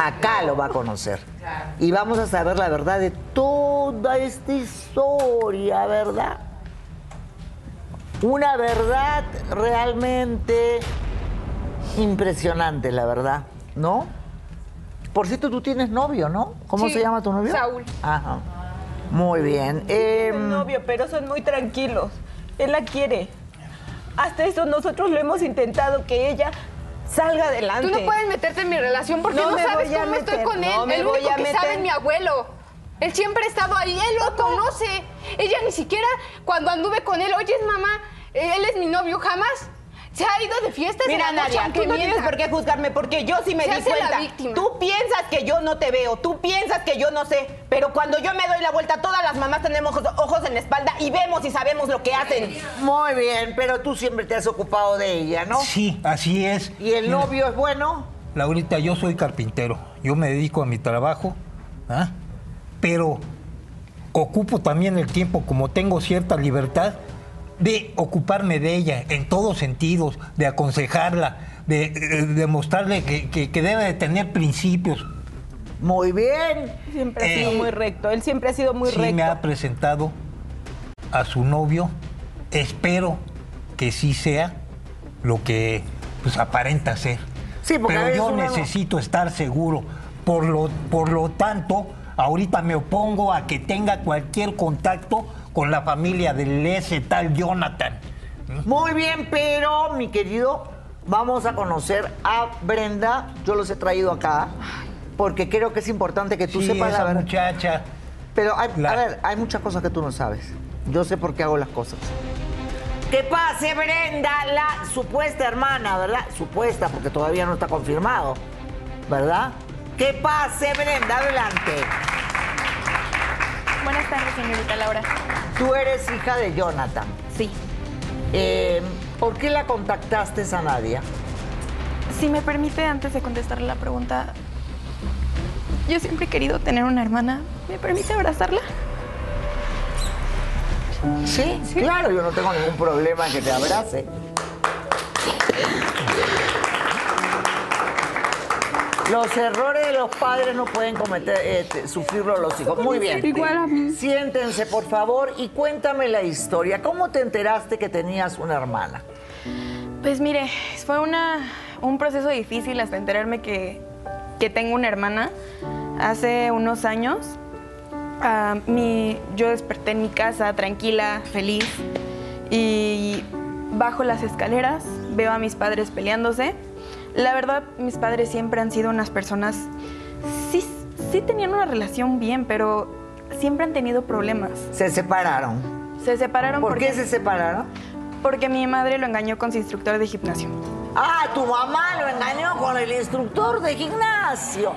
Acá lo va a conocer. Y vamos a saber la verdad de toda esta historia, ¿verdad? Una verdad realmente impresionante, la verdad, ¿no? Por cierto, tú tienes novio, ¿no? ¿Cómo Sí, se llama tu novio? Saúl. Ajá. Muy bien. Em, novio, pero son muy tranquilos. Él la quiere. Hasta eso nosotros lo hemos intentado que ella salga adelante. Tú no puedes meterte en mi relación porque No no, sabes cómo estoy meter, con él. no me el voy único a que meter. sabe es mi abuelo. Él siempre ha estado ahí, él lo conoce. Ella ni siquiera cuando anduve con él, oye, mamá, él es mi novio, jamás se ha ido de fiestas. en Mira, la noche, Nadia, no tienes por qué juzgarme porque yo sí me Se di hace la cuenta. víctima. Tú piensas que yo no te veo, tú piensas que yo no sé, pero cuando yo me doy la vuelta, todas las mamás tenemos ojos- ojos en la espalda y vemos y sabemos lo que hacen. Muy bien, pero tú siempre te has ocupado de ella, ¿no? Sí, así es. ¿Y el Mira, novio es bueno? Laurita, yo soy carpintero. Yo me dedico a mi trabajo, ¿ah? pero ocupo también el tiempo, como tengo cierta libertad, de ocuparme de ella en todos sentidos, de aconsejarla, de, de- de mostrarle que, que- que debe de tener principios. Muy bien. Siempre ha Eh, sido muy recto, él siempre ha sido muy sí recto. me ha presentado a su novio. Espero que sí sea lo que pues, aparenta ser. Sí, porque Pero yo necesito estar seguro. Por lo, por lo tanto, ahorita me opongo a que tenga cualquier contacto con la familia del ese tal Jonathan. Muy bien, pero mi querido, vamos a conocer a Brenda. Yo los he traído acá porque creo que es importante que tú Sí, sepas la esa verdad. muchacha. Pero hay- La- a ver, hay muchas cosas que tú no sabes. Yo sé por qué hago las cosas. Que pase Brenda, la supuesta hermana, ¿verdad? Supuesta, porque todavía no está confirmado, ¿verdad? Que pase Brenda, adelante. Buenas tardes, señorita Laura. Tú eres hija de Jonathan. Sí. Eh, ¿Por qué la contactaste a Nadia? Si me permite, antes de contestarle la pregunta, yo siempre he querido tener una hermana. ¿Me permite abrazarla? Sí, claro, yo no tengo ningún problema en que te abrace. [laughs] Los errores de los padres no pueden cometer, eh, te- sufrirlo los hijos. Muy bien. Igual a mí. Siéntense, por favor, y cuéntame la historia. ¿Cómo te enteraste que tenías una hermana? Pues mire, fue una, un proceso difícil hasta enterarme que, que tengo una hermana. Hace unos años, ah, mi, yo desperté en mi casa tranquila, feliz, y bajo las escaleras, veo a mis padres peleándose. La verdad, mis padres siempre han sido unas personas, sí, sí tenían una relación bien, pero siempre han tenido problemas. Se separaron. Se separaron ¿Por porque, qué se separaron? porque mi madre lo engañó con su instructor de gimnasio. Ah, tu mamá lo engañó con el instructor de gimnasio.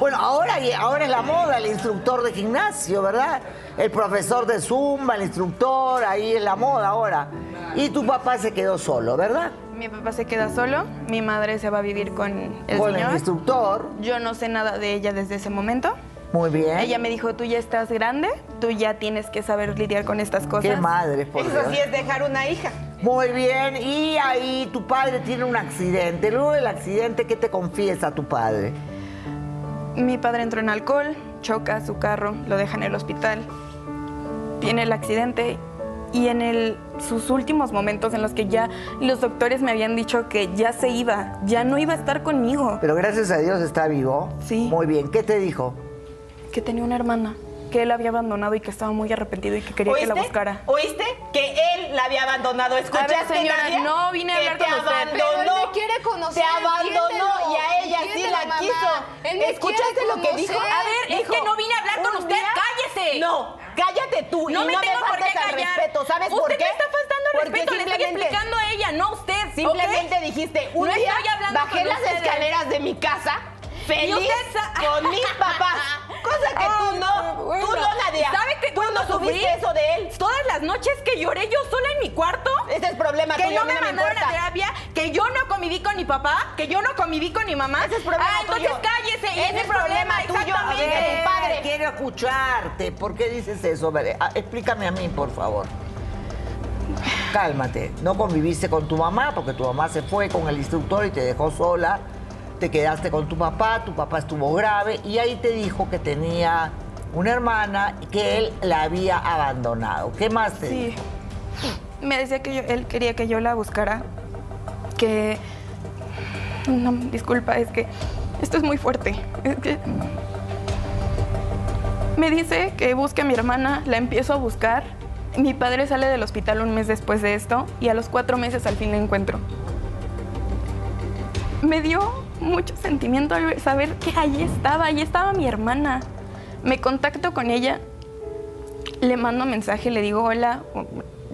Bueno, ahora, ahora es la moda el instructor de gimnasio, ¿verdad? El profesor de zumba, el instructor, ahí es la moda ahora. Y tu papá se quedó solo, ¿verdad? Mi papá se queda solo, mi madre se va a vivir con el con el señor. instructor. Yo no sé nada de ella desde ese momento. Muy bien. Ella me dijo, tú ya estás grande, tú ya tienes que saber lidiar con estas cosas. Qué madre, por Eso Dios. sí es dejar una hija. Muy bien, y ahí tu padre tiene un accidente. Luego del accidente, ¿qué te confiesa tu padre? Mi padre entró en alcohol, choca su carro, lo deja en el hospital, tiene el accidente y en el, sus últimos momentos en los que ya los doctores me habían dicho que ya se iba, ya no iba a estar conmigo, Pero gracias a Dios está vivo. Sí. Muy bien, ¿qué te dijo? que tenía una hermana, que él había abandonado y que estaba muy arrepentido y que quería que la buscara. ¿Oíste? Que él la había abandonado. ¿Escuchaste, A ver, señora, Nadia? no vine a Que hablar te con usted. abandonó. Pero él me quiere conocer, Te abandonó y a ella sí la mamá. quiso. Me ¿Escuchaste lo que dijo? A ver, es que no vine a hablar con usted, día- cállese. No, cállate tú No y me no tengo por faltes qué al callar. respeto. ¿Sabes usted por qué? me está faltando al Porque respeto, le estoy simplemente- explicando a ella, no a usted. Simplemente dijiste, un No día estoy hablando bajé las ustedes. escaleras de mi casa feliz con mis [laughs] papás. Cosa que tú no, Bueno, tú no, Nadia. ¿Sabe que tú no sufrí? subiste eso de él? Todas las noches que lloré yo sola en mi cuarto. Ese es problema que tuyo, no me no me mandaron a terapia, que yo no conviví con mi papá, que yo no conviví con mi mamá. Ese es problema ah, entonces tuyo. cállese. y Ese ese es problema tuyo, a exactamente. ver, tu padre. Quiero escucharte. ¿Por qué dices eso? A ver, ah, explícame a mí, por favor. Cálmate. No conviviste con tu mamá porque tu mamá se fue con el instructor y te dejó sola. Te quedaste con tu papá, tu papá estuvo grave y ahí te dijo que tenía una hermana que él la había abandonado. ¿Qué más te Sí. dijo? Me decía que yo- él quería que yo la buscara, que... No, disculpa, es que esto es muy fuerte. Es que... Me dice que busque a mi hermana, la empiezo a buscar. Mi padre sale del hospital un mes después de esto y a los cuatro meses al fin la encuentro. Me dio mucho sentimiento al saber que allí estaba, allí estaba mi hermana. Me contacto con ella le mando mensaje, le digo, hola,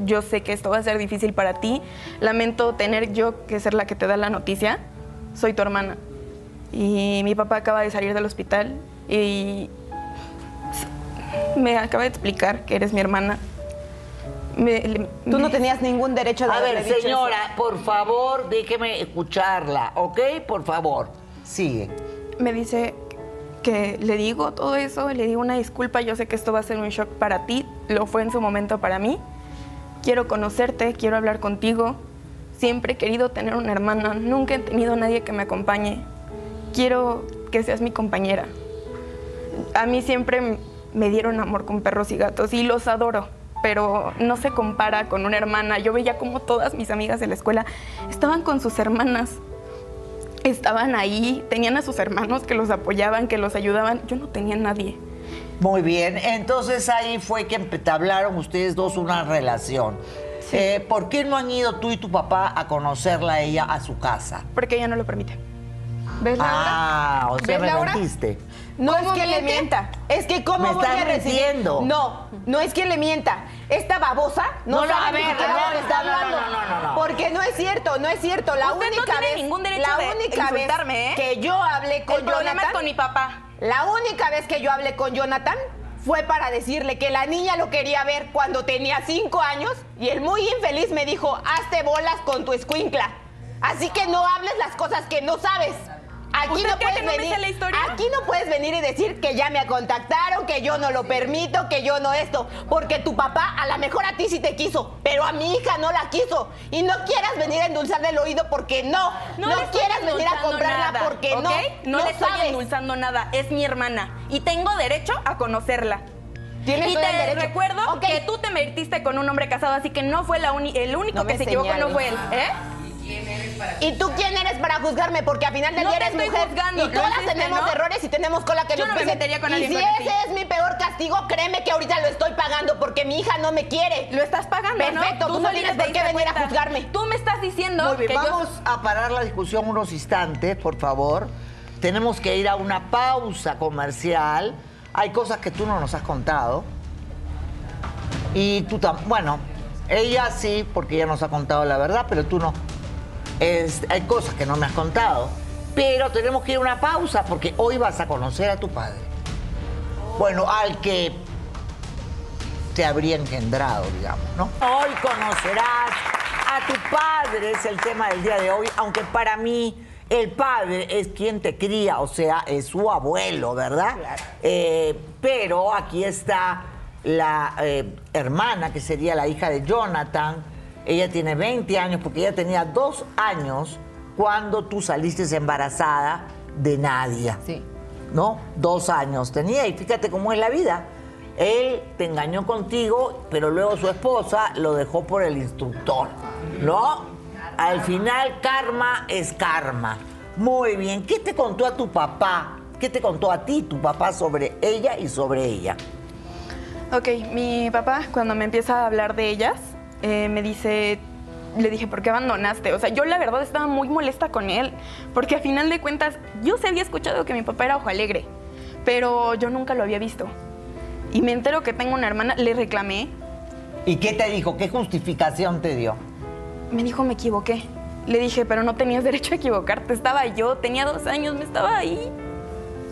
yo sé que esto va a ser difícil para ti, lamento tener yo que ser la que te da la noticia, soy tu hermana. Y mi papá acaba de salir del hospital y me acaba de explicar que eres mi hermana. Me- le- Tú no tenías ningún derecho de A ver, dicho eso. señora, por favor, déjeme escucharla, ¿ok? Por favor, sigue. me dice que le digo todo eso, le digo una disculpa, yo sé que esto va a ser un shock para ti, lo fue en su momento para mí. Quiero conocerte, quiero hablar contigo. Siempre he querido tener una hermana, nunca he tenido nadie que me acompañe. Quiero que seas mi compañera. A mí siempre me dieron amor con perros y gatos y los adoro, pero no se compara con una hermana. Yo veía como todas mis amigas de la escuela estaban con sus hermanas estaban ahí, tenían a sus hermanos que los apoyaban, que los ayudaban. Yo no tenía nadie. Muy bien, entonces ahí fue que entablaron ustedes dos una relación. Eh, ¿Por qué no han ido tú y tu papá a conocerla a ella a su casa? Porque ella no lo permite. ¿Ves, Laura? Ah, o sea, ¿Ves, me Laura? No es ¿Cómo que le mienta. Es que cómo Me voy a recibir. mintiendo. No, no es que le mienta. Esta babosa no, No, no, sabe a ni ver, no, de está no, no, hablando. no, no, no, no. Porque no es cierto, no es cierto. La Usted no única tiene vez, ningún derecho la de única vez insultarme, ¿eh? que yo hablé con El problema Jonathan, es con mi papá. la única vez que yo hablé con Jonathan fue para decirle que la niña lo quería ver cuando tenía cinco años y el muy infeliz me dijo, hazte bolas con tu escuincla. Así que no hables las cosas que no sabes. Aquí ¿Usted no puedes no venir. la historia? Aquí no puedes venir y decir que ya me contactaron, que yo no lo permito, que yo no esto, porque tu papá a lo mejor a ti sí te quiso, pero a mi hija no la quiso y no quieras venir a endulzarle el oído porque no, no, estoy quieras venir a comprarla nada, porque ¿ok? no, no, le estoy sabes. endulzando nada, es mi hermana y tengo derecho a conocerla. Y te derecho. recuerdo que tú te metiste con un hombre casado, así que no fue la uni- el único No que se equivocó, no fue él, ¿eh? ¿Y tú quién eres para juzgarme? Porque a final del No día eres estoy mujer juzgando, y todas hiciste, tenemos ¿no? errores y tenemos cola que Yo nos no me metería con Y si ese ti. es mi peor castigo, créeme que ahorita lo estoy pagando porque mi hija no me quiere. Lo estás pagando, ¿no? Perfecto, tú no tienes por qué venir a juzgarme. Tú me estás diciendo Muy bien, que yo vamos a parar la discusión unos instantes, por favor. Tenemos que ir a una pausa comercial. Hay cosas que tú no nos has contado. Y tú también. Bueno, ella sí, porque ella nos ha contado la verdad, pero tú no. Es- hay cosas que no me has contado. Pero tenemos que ir a una pausa porque hoy vas a conocer a tu padre. Bueno, al que te habría engendrado, digamos, ¿no? Hoy conocerás a tu padre, es el tema del día de hoy, aunque para mí El padre es quien te cría, o sea, es su abuelo, ¿verdad? Eh, pero aquí está la eh, hermana, que sería la hija de Jonathan. Ella tiene 20 años porque ella tenía dos años cuando tú saliste embarazada de Nadia. Sí. ¿No? Dos años tenía y fíjate cómo es la vida. Él te engañó contigo, pero luego su esposa lo dejó por el instructor. ¿No? Al final, karma es karma. Muy bien. ¿Qué te contó a tu papá? ¿Qué te contó a ti tu papá sobre ella y sobre ella? Ok, mi papá cuando me empieza a hablar de ellas, eh, me dice, le dije, ¿por qué abandonaste? O sea, yo la verdad estaba muy molesta con él, porque a final de cuentas yo se había escuchado que mi papá era ojo alegre, pero yo nunca lo había visto. Y me entero que tengo una hermana, le reclamé, ¿Y qué te dijo? ¿Qué justificación te dio? me dijo, me equivoqué. Le dije, pero no tenías derecho a equivocarte, estaba yo, tenía dos años, me estaba ahí.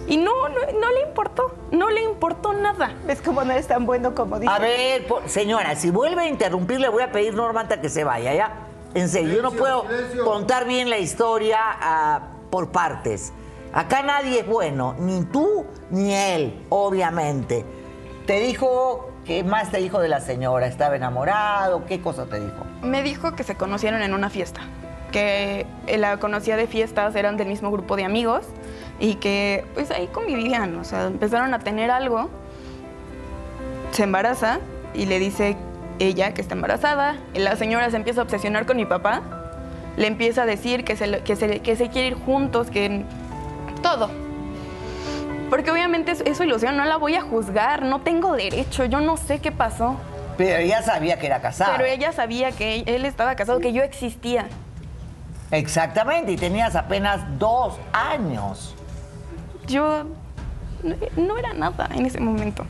Y no, no, no le importó, no le importó nada. ¿Ves cómo no eres tan bueno como dices? A ver, señora, si vuelve a interrumpir, le voy a pedir Normanta que se vaya, ¿ya? En serio, yo no puedo contar bien la historia ah, por partes. Acá nadie es bueno, ni tú ni él, obviamente. Te dijo, ¿qué más te dijo de la señora? ¿Estaba enamorado? ¿Qué cosa te dijo? Me dijo que se conocieron en una fiesta, que la conocía de fiestas, eran del mismo grupo de amigos y que pues ahí convivían, o sea, empezaron a tener algo, se embaraza y le dice ella que está embarazada, la señora se empieza a obsesionar con mi papá, le empieza a decir que se, que se, que se quiere ir juntos, que todo. Porque obviamente es, es su ilusión, no la voy a juzgar, no tengo derecho, yo no sé qué pasó. Pero ella sabía que era casada. Pero ella sabía que él estaba casado, que yo existía. Exactamente, y tenías apenas dos años. Yo no, no era nada en ese momento.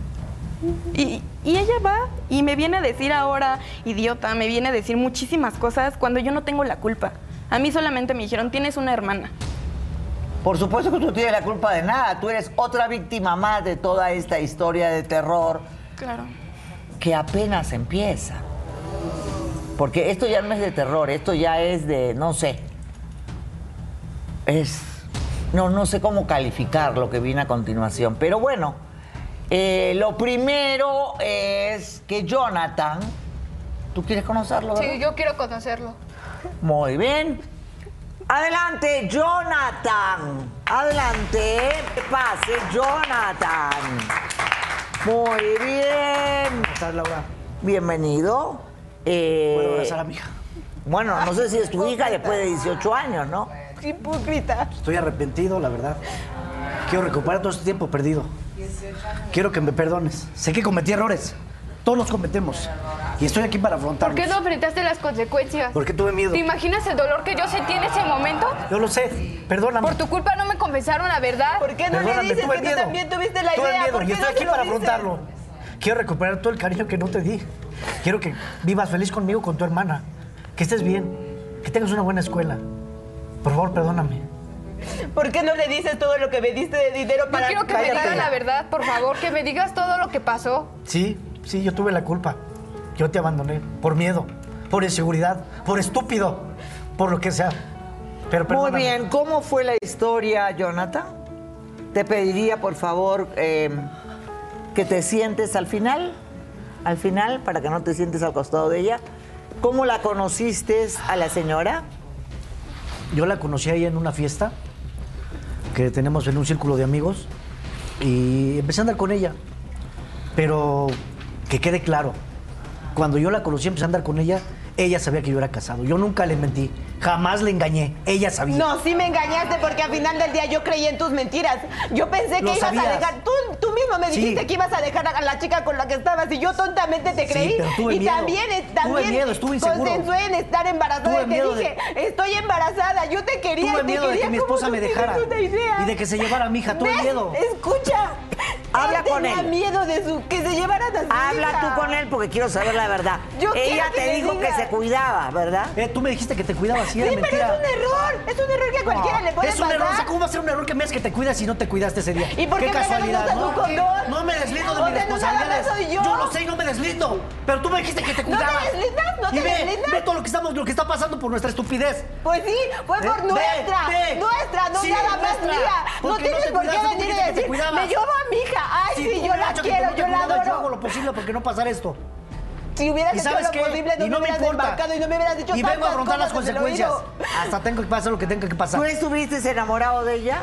Y, y ella va y me viene a decir ahora, idiota, me viene a decir muchísimas cosas cuando yo no tengo la culpa. A mí solamente me dijeron, tienes una hermana. Por supuesto que tú no tienes la culpa de nada. Tú eres otra víctima más de toda esta historia de terror Claro. que apenas empieza. Porque esto ya no es de terror, esto ya es de, no sé. Es. No, no sé cómo calificar lo que viene a continuación. Pero bueno, eh, lo primero es que Jonathan. ¿Tú quieres conocerlo? verdad? Sí, yo quiero conocerlo. Muy bien. Adelante, Jonathan. Adelante. Que pase, Jonathan. Muy bien. ¿Cómo estás, Laura? Bienvenido. Eh, Puedo abrazar a mi hija. bueno, no sé si es tu [laughs] hija después de 18 años, ¿no? Hipócrita. Estoy arrepentido, la verdad. Quiero recuperar todo este tiempo perdido. Quiero que me perdones. Sé que cometí errores. Todos los cometemos. Y estoy aquí para ¿Por afrontarlos. qué no enfrentaste las consecuencias? Porque tuve miedo. ¿Te imaginas el dolor que yo sentí en ese momento? Yo lo sé. Perdóname. Por tu culpa no me confesaron la verdad. ¿Por qué no le Perdóname, dices tuve que miedo. tú también tuviste la Tuve idea? miedo ¿Por y qué estoy no aquí para dices? afrontarlo. Quiero recuperar todo el cariño que no te di. Quiero que vivas feliz conmigo, con tu hermana. Que estés bien. Que tengas una buena escuela. Por favor, perdóname. ¿Por qué no le dices todo lo que me diste de dinero Yo para quiero que me digas la verdad, por favor, que me digas todo lo que pasó. Sí, sí, yo tuve la culpa. Yo te abandoné por miedo, por inseguridad, por estúpido, por lo que sea. Pero Muy bien. ¿Cómo fue la historia, Jonathan? Te pediría, por favor, eh, que te sientes al final. Al final, para que no te sientes al costado de ella. ¿Cómo la conociste a la señora? Yo la conocí ahí en una fiesta que tenemos en un círculo de amigos y empecé a andar con ella. Pero que quede claro, cuando yo la conocí, empecé a andar con ella, ella sabía que yo era casado. Yo nunca le mentí, jamás le engañé. Ella sabía. No, sí me engañaste porque al final del día yo creí en tus mentiras. Yo pensé que ibas a dejar. Tú, tú mismo me Sí. dijiste que ibas a dejar a la chica con la que estabas y yo tontamente te Sí, creí. pero tuve y miedo. también, eh, Tuve también miedo, estuve consensué en estar embarazada Tuve y te de- dije, estoy embarazada. Yo te quería Tuve y te miedo de que mi esposa me dejara y de que se llevara a mi hija. Tuve ¿Ves? miedo. Escucha. Habla él con tenía él. miedo de su, que se llevaran a su Habla hija. tú con él porque quiero saber la verdad. [laughs] Yo Ella te dijo diga. que se cuidaba, ¿verdad? Eh, tú me dijiste que te cuidabas, sí, Sí, era pero mentira. es un error. Es un error que a cualquiera le puede es un pasar. error, o sea, ¿cómo va a ser un error que me digas que te cuidas si no te cuidaste ese día? ¿Y por qué me casualidad, ¿no? condón? No me deslindo de O mis responsabilidades. soy yo. lo sé y no me deslindo. Pero tú me dijiste que te ¿No te cuidabas. deslindas? ¿No y te ve, deslindas? ve todo lo que estamos, lo que está pasando por nuestra estupidez. Pues sí, fue por Eh, nuestra, ve. nuestra, no Sí, nada más mía. No tienes por qué venir y te decir, cuidabas. me llevo a mi hija. Ay, Si sí, yo la quiero, yo la cuidabas, Yo hago adoro. lo posible porque no pasara esto. Si hubieras ¿Y hecho sabes lo qué? posible, no y no me hubieras importa. y no me hubieras dicho Y vengo a afrontar las consecuencias. Hasta tengo que pasar lo que tenga que pasar. ¿Tú estuviste enamorado de ella?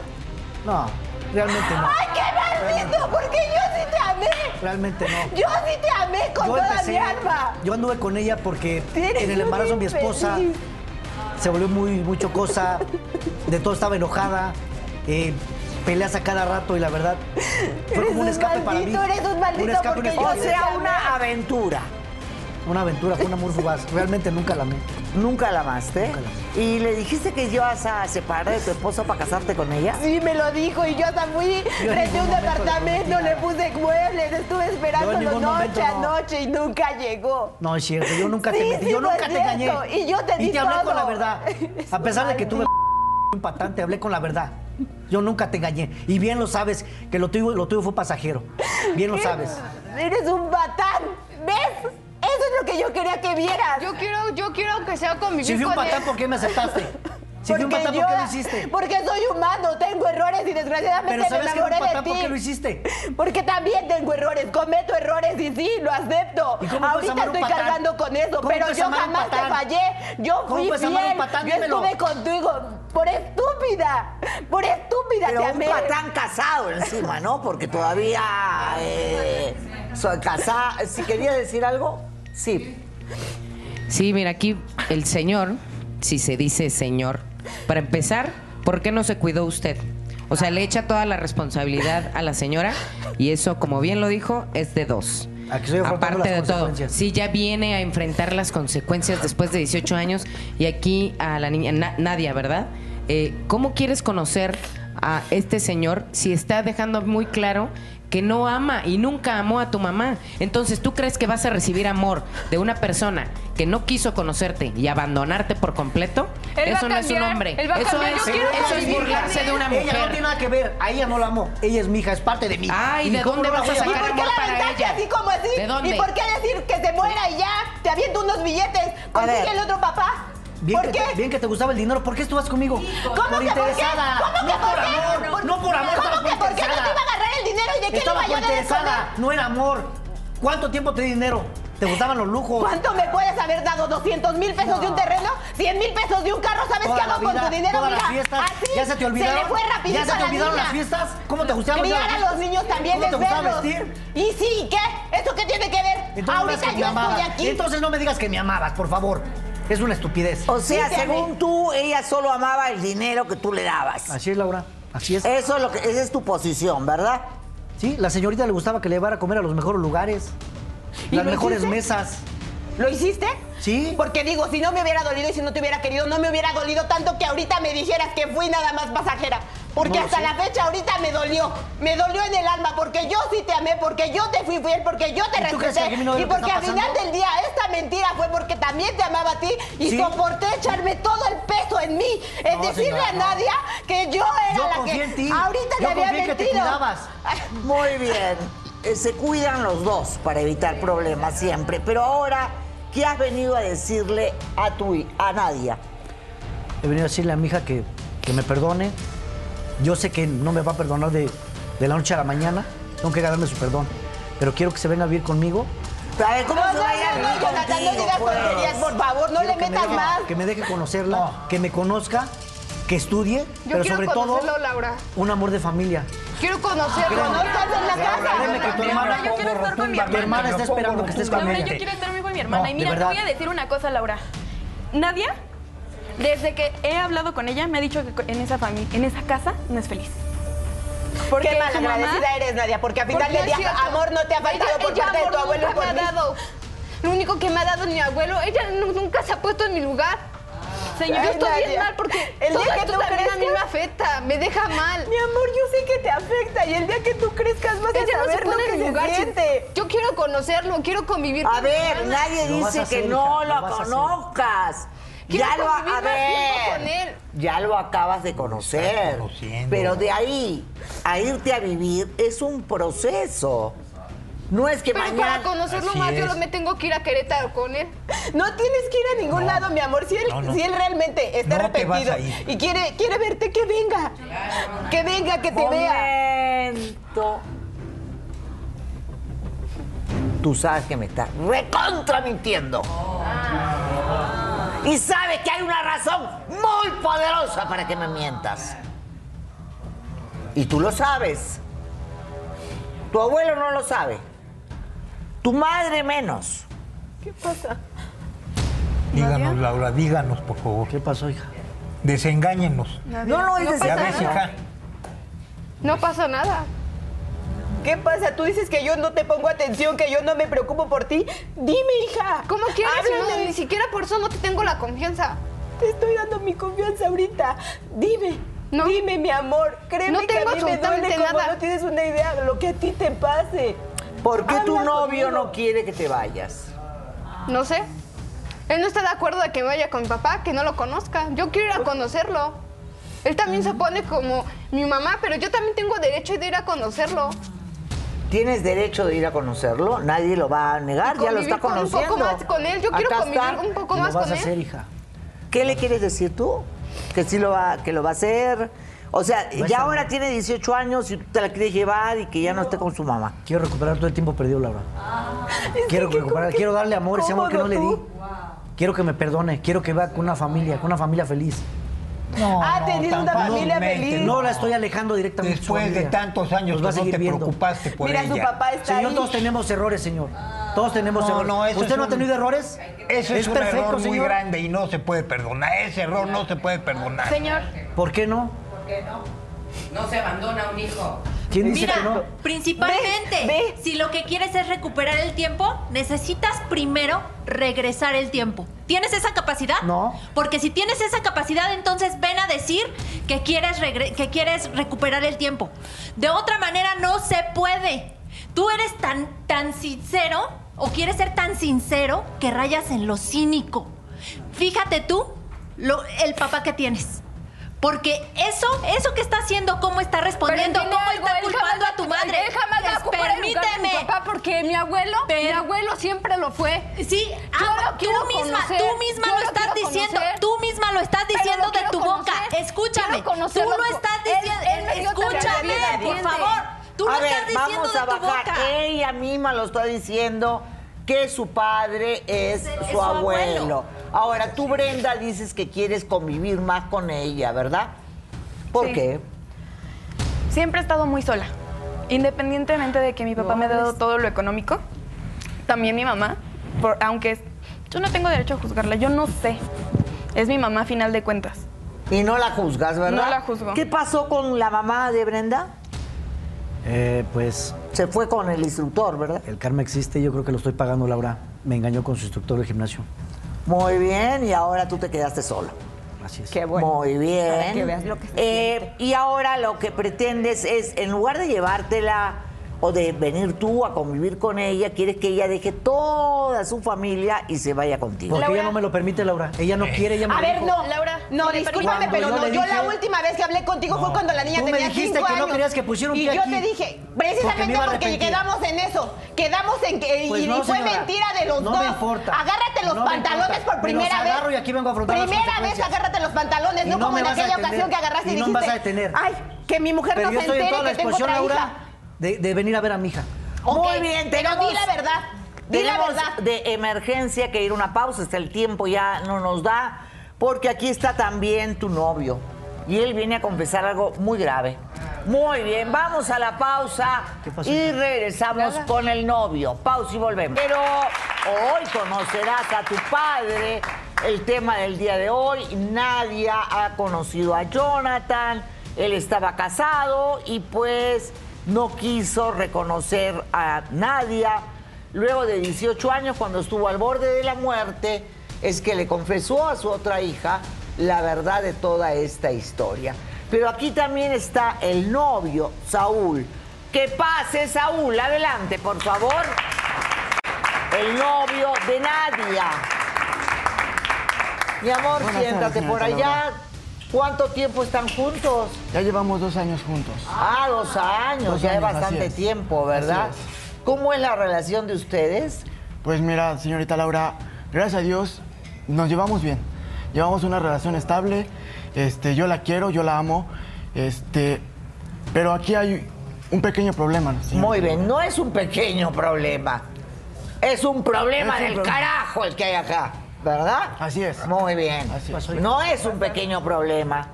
No, realmente no. ¡Ay, qué maldito! Porque yo sí te amé. Realmente no. Yo sí te amé con Yo toda empecé- mi alma. Yo anduve con ella porque en el embarazo mi esposa se volvió muy, muy chocosa, de todo estaba enojada, eh, peleas a cada rato y la verdad fue como un un escape para mí. maldito, eres un maldito escape, porque una yo O sea, una aventura. Una aventura, fue un amor fugaz. Realmente nunca la amé. Nunca la amaste. Nunca la ¿Y le dijiste que ibas a separar de tu esposa para casarte con ella? Sí, me lo dijo y yo hasta fui ningún un departamento, le puse muebles, estuve esperándolo noche momento a no. noche y nunca llegó. No, es cierto, yo nunca Sí, te metí, sí, yo no nunca te engañé. y yo te Y te hablé con la verdad. [laughs] A pesar de que tuve un patante, hablé con la verdad. Yo nunca te engañé. Y bien lo sabes que lo tuyo, lo tuyo fue pasajero. Bien lo sabes. Eres un batán, ¿ves? Eso es lo que yo quería que vieras. Yo quiero, yo quiero que sea convivir Si fui un con patán, él. ¿por qué me aceptaste? [laughs] Si fui un Porque patán, yo- ¿por qué lo hiciste? Porque soy humano, tengo errores y desgraciadamente Pero me ¿sabes que un enamoré patán? de ¿Por ti. qué lo hiciste? Porque también tengo errores, cometo errores y sí, lo acepto. ¿Y cómo Ahorita amar un estoy patán? cargando con eso, ¿Cómo pero yo un jamás te fallé. Yo ¿Cómo fui fiel. un? Yo estuve contigo por estúpida. Por estúpida Pero te un amé. patán casado encima, ¿no? Porque todavía eh, soy casada. Si quería decir algo, sí. Sí, mira, aquí el señor, si se dice señor, para empezar, ¿por qué no se cuidó usted? O sea, le echa toda la responsabilidad a la señora y eso, como bien lo dijo, es de dos. Aquí estoy Aparte las de todo, sí, ya viene a enfrentar las consecuencias después de 18 años y aquí a la niña Na- Nadia, ¿verdad? Eh, ¿Cómo quieres conocer a este señor si está dejando muy claro que no ama y nunca amó a tu mamá? Entonces, ¿tú crees que vas a recibir amor de una persona que no quiso conocerte y abandonarte por completo? Él eso no es un hombre. eso es, eso es burlarse de una Ella no mujer. tiene nada que ver. A ella no la amo. Ella es mi hija, es parte de mí. Ay, ¿Y ¿de dónde vas a sacar ¿Y por qué amor la para ella? así como así? ¿De dónde? ¿Y por qué decir que se muera y ya? Te aviento unos billetes. Consigue el otro papá. Bien ¿Por que, qué? bien que te gustaba el dinero. ¿Por qué estuvas conmigo? ¿Cómo por que por qué? interesada. ¿Cómo que no por por qué? amor. No por amor. ¿Cómo que por qué no te interesada. iba a agarrar el dinero y de qué Estaba lo iba a interesada. No era amor. ¿Cuánto tiempo te di dinero? ¿Te gustaban los lujos? ¿Cuánto me puedes haber dado? ¿200 mil pesos de un terreno? ¿100 mil pesos de un carro? ¿Sabes Toda qué la hago con vida, tu dinero? todas Mira, las fiestas. así ¿Ya se te olvidaron? Se le fue rapidito ¿Ya se te la olvidaron niña. las fiestas? ¿Cómo te gustaban Criar las a fiestas? los niños también ¿Cómo te gustaba verlos. vestir? ¿Y sí? ¿Qué? ¿Eso qué tiene que ver? Entonces no Ahorita que yo estoy aquí. Entonces no me digas que me amabas, por favor. Es una estupidez. O sea, Sí, según tú, ella solo amaba el dinero que tú le dabas. Así es, Laura. Así es. Eso es lo que, esa es tu posición, ¿verdad? Sí, la señorita le gustaba que le llevara a comer a los mejores lugares. ¿Y Las mejores hiciste? mesas. ¿Lo hiciste? Sí. Porque digo, si no me hubiera dolido y si no te hubiera querido, no me hubiera dolido tanto que ahorita me dijeras que fui nada más pasajera. Porque No, hasta sí. la fecha ahorita me dolió. Me dolió en el alma porque yo sí te amé, porque yo te fui fiel, porque yo te ¿Y tú crees que respeté. no y que porque al final del día esta mentira fue porque también te amaba a ti y Sí. soporté echarme todo el peso en mí. En No, decirle señora, a no. Nadia que yo era Yo la que en ti. ahorita Yo le había que te mentido. cuidabas. [laughs] Muy bien. Eh, Se cuidan los dos para evitar problemas siempre. Pero ahora, ¿qué has venido a decirle a tu a Nadia? He venido a decirle a mi hija que, que me perdone. Yo sé que no me va a perdonar de, de la noche a la mañana. Tengo que ganarme su perdón. Pero quiero que se venga a vivir conmigo. A ver, ¿cómo No, se no, va a ir a no, vivir no, no digas tonterías, por favor, no Quiero le me metas deje- más. Que me deje conocerla, que me conozca, que estudie, Yo pero sobre todo Laura. un amor de familia. Quiero conocerlo. Conózcanse en la casa. Créeme que tu hermana, yo quiero estar con mi tu hermana está esperando que estés con ella. yo quiero estar con mi hermana. No, y mira, te voy a decir una cosa, Laura. Nadia, desde que he hablado con ella, me ha dicho que en esa familia, en esa casa, no es feliz. Porque Qué su mamá- malagradecida eres, Nadia, porque a final del día amor no te ha faltado Ella- por ella parte de tu abuelo y nunca por me mí. ha dado. Lo único que me ha dado mi abuelo, ella nu- nunca se ha puesto en mi lugar. Señor, Ay, yo estoy bien mal porque El todo día que esto tú también a mí crezcas- me afecta, me deja mal. Mi amor, yo sé que te afecta y el día que tú crezcas vas Ella a no se saber lo que en mi se lugar. si- siente. Yo quiero conocerlo, quiero convivir A con ver, hermana. nadie Lo vas a dice que no lo a conozcas. Ya lo, a con ver, él. ya lo acabas de conocer. Pero de ahí a irte a vivir es un proceso. No es que Pero mañana. para conocerlo Así más, yo es. lo me tengo que ir a Querétaro con él. [laughs] No tienes que ir a ningún lado, mi amor. Si él, No, no. si él realmente está arrepentido y quiere, quiere verte, que venga. Que venga, que te vea. Momento. Tú sabes que me estás recontra mintiendo. Y sabes que hay una razón muy poderosa para que me mientas. Y tú lo sabes. Tu abuelo no lo sabe. Tu madre menos. ¿Qué pasa? Díganos, Laura, díganos, por favor. ¿Qué pasó, hija? Desengáñenos. No, no, es No de pasa Ya esa ves, nada. hija. No pasa nada. ¿Qué pasa? Tú dices que yo no te pongo atención, que yo no me preocupo por ti. Dime, hija. ¿Cómo quieres? si no, ni siquiera por eso no te tengo la confianza. Te estoy dando mi confianza ahorita. Dime. No. Dime, mi amor. Créeme No que a tengo mí me duele absolutamente como nada. no tienes una idea de lo que a ti te pase. ¿Por qué tu novio conmigo. no quiere que te vayas? No sé. Él no está de acuerdo de que vaya con mi papá, que no lo conozca. Yo quiero ir a conocerlo. Él también se pone como mi mamá, pero yo también tengo derecho de ir a conocerlo. Tienes derecho de ir a conocerlo, nadie lo va a negar, ya lo está convivir con- un conociendo. poco más con él. Yo quiero Acá convivir está. un poco más lo vas con a hacer, él. hija. ¿Qué le quieres decir tú? Que sí lo va, que lo va a hacer. O sea, ya ahora tiene 18 años y tú te la quieres llevar y que ya no esté con su mamá. Quiero recuperar todo el tiempo perdido, Laura. Quiero que recuperar, quiero darle amor, ese amor que no le di. Quiero que me perdone, quiero que vea con una familia, con una familia feliz. No, Ha no, tenido una familia feliz. No la estoy alejando directamente de su Después de tantos años que no te viendo. preocupaste por Mira, ella. su papá está Señor, ahí. todos tenemos errores, señor. Todos tenemos No, errores. no, eso ¿Usted es no ha un- tenido errores? Eso es, un perfecto, error muy señor. grande y no se puede perdonar. Ese error no se puede perdonar. Señor, ¿Por qué no? No se abandona un hijo. ¿Quién dice Mira, que no? principalmente, Ve, ve. si lo que quieres es recuperar el tiempo, necesitas primero regresar el tiempo. ¿Tienes esa capacidad? No. Porque si tienes esa capacidad, entonces ven a decir que quieres, regre- que quieres recuperar el tiempo. De otra manera no se puede. Tú eres tan, tan sincero o quieres ser tan sincero que rayas en lo cínico. Fíjate tú lo- el papá que tienes. Porque eso, eso que está haciendo, cómo está respondiendo, cómo está culpando jamás a tu madre. Él jamás va a ocupar mi Permíteme. papá porque mi abuelo, mi Pero- abuelo siempre lo fue. Sí, Yo ah, lo quiero tú misma, conocer, tú misma yo lo lo estás diciendo, conocer. tú misma lo estás diciendo lo de tu boca. Escúchame, tú lo estás diciendo, él escúchame, vida, por ¿entiende? favor. Tú lo a ver, estás diciendo vamos de a tu bajar. boca. Ella misma lo está diciendo que su padre es, Es su, su abuelo. abuelo. Ahora, tú, Brenda, dices que quieres convivir más con ella, ¿verdad? ¿Por Sí. qué? siempre he estado muy sola. Independientemente de que mi papá me ha dado todo lo económico, también mi mamá, por, aunque yo no tengo derecho a juzgarla, yo no sé. Es mi mamá a final de cuentas. Y no la juzgas, ¿verdad? No la juzgo. ¿Qué pasó con la mamá de Brenda? Eh, pues Se fue con el instructor, ¿verdad? el karma existe, yo creo que lo estoy pagando, Laura. Me engañó con su instructor del gimnasio. Muy bien, y ahora tú te quedaste sola. Así es. Qué bueno. Muy bien. Para que veas lo que se Eh, y ahora lo que pretendes es, en lugar de llevártela o de venir tú a convivir con ella, quieres que ella deje toda su familia y se vaya contigo. Porque Laura. ella no me lo permite, Laura. Ella no quiere, ella me A ver, dijo. no. Laura, no, ¿me discúlpame, pero Cuando no. yo Yo la última vez que hablé contigo fue No. cuando la niña Tú me tenía dijiste cinco que no años. querías que pusiera un Y yo aquí. te dije, me precisamente porque, quedamos en eso. Quedamos en que. Pues y, no, y fue señora. mentira de los No dos. me importa. Agárrate los No me pantalones por Me primera los vez. agarro y aquí vengo a afrontar las Primera vez agárrate los pantalones, no, no como me en aquella ocasión que agarraste y, Y no dijiste. me vas a detener. Ay, que mi mujer no yo se estoy en entere toda la que tengo exposición, otra Laura, hija. De, de venir a ver a mi hija. Muy bien, pero tenemos- di la verdad. Di la verdad. de emergencia que ir a una pausa, hasta el tiempo ya no nos da, porque aquí está también tu novio. Y él viene a confesar algo muy grave. Muy bien, vamos a la pausa ¿Qué pasó? y regresamos con el novio. Pausa y volvemos. Pero hoy conocerás a tu padre. El tema del día de hoy, Nadia ha conocido a Jonathan, él estaba casado y pues no quiso reconocer a Nadia. Luego de 18 años, cuando estuvo al borde de la muerte, es que le confesó a su otra hija la verdad de toda esta historia. Pero aquí también está el novio, Saúl. Que pase, Saúl, adelante, por favor. El novio de Nadia. Mi amor, Buenas siéntate tardes, por allá. ¿Cuánto tiempo están juntos? Ya llevamos dos años juntos. Ah, dos años, Dos ya es años, bastante es. tiempo, ¿verdad? Así ¿Cómo es la relación de ustedes? Pues mira, señorita Laura, gracias a Dios nos llevamos bien. Llevamos una relación estable. Este, yo la quiero, yo la amo. Este, pero aquí hay un pequeño problema. señorita Muy bien, no es un pequeño problema. Es un problema Es un del problema. carajo el que hay acá, ¿verdad? Así es. Muy bien. Así es. No es un pequeño problema.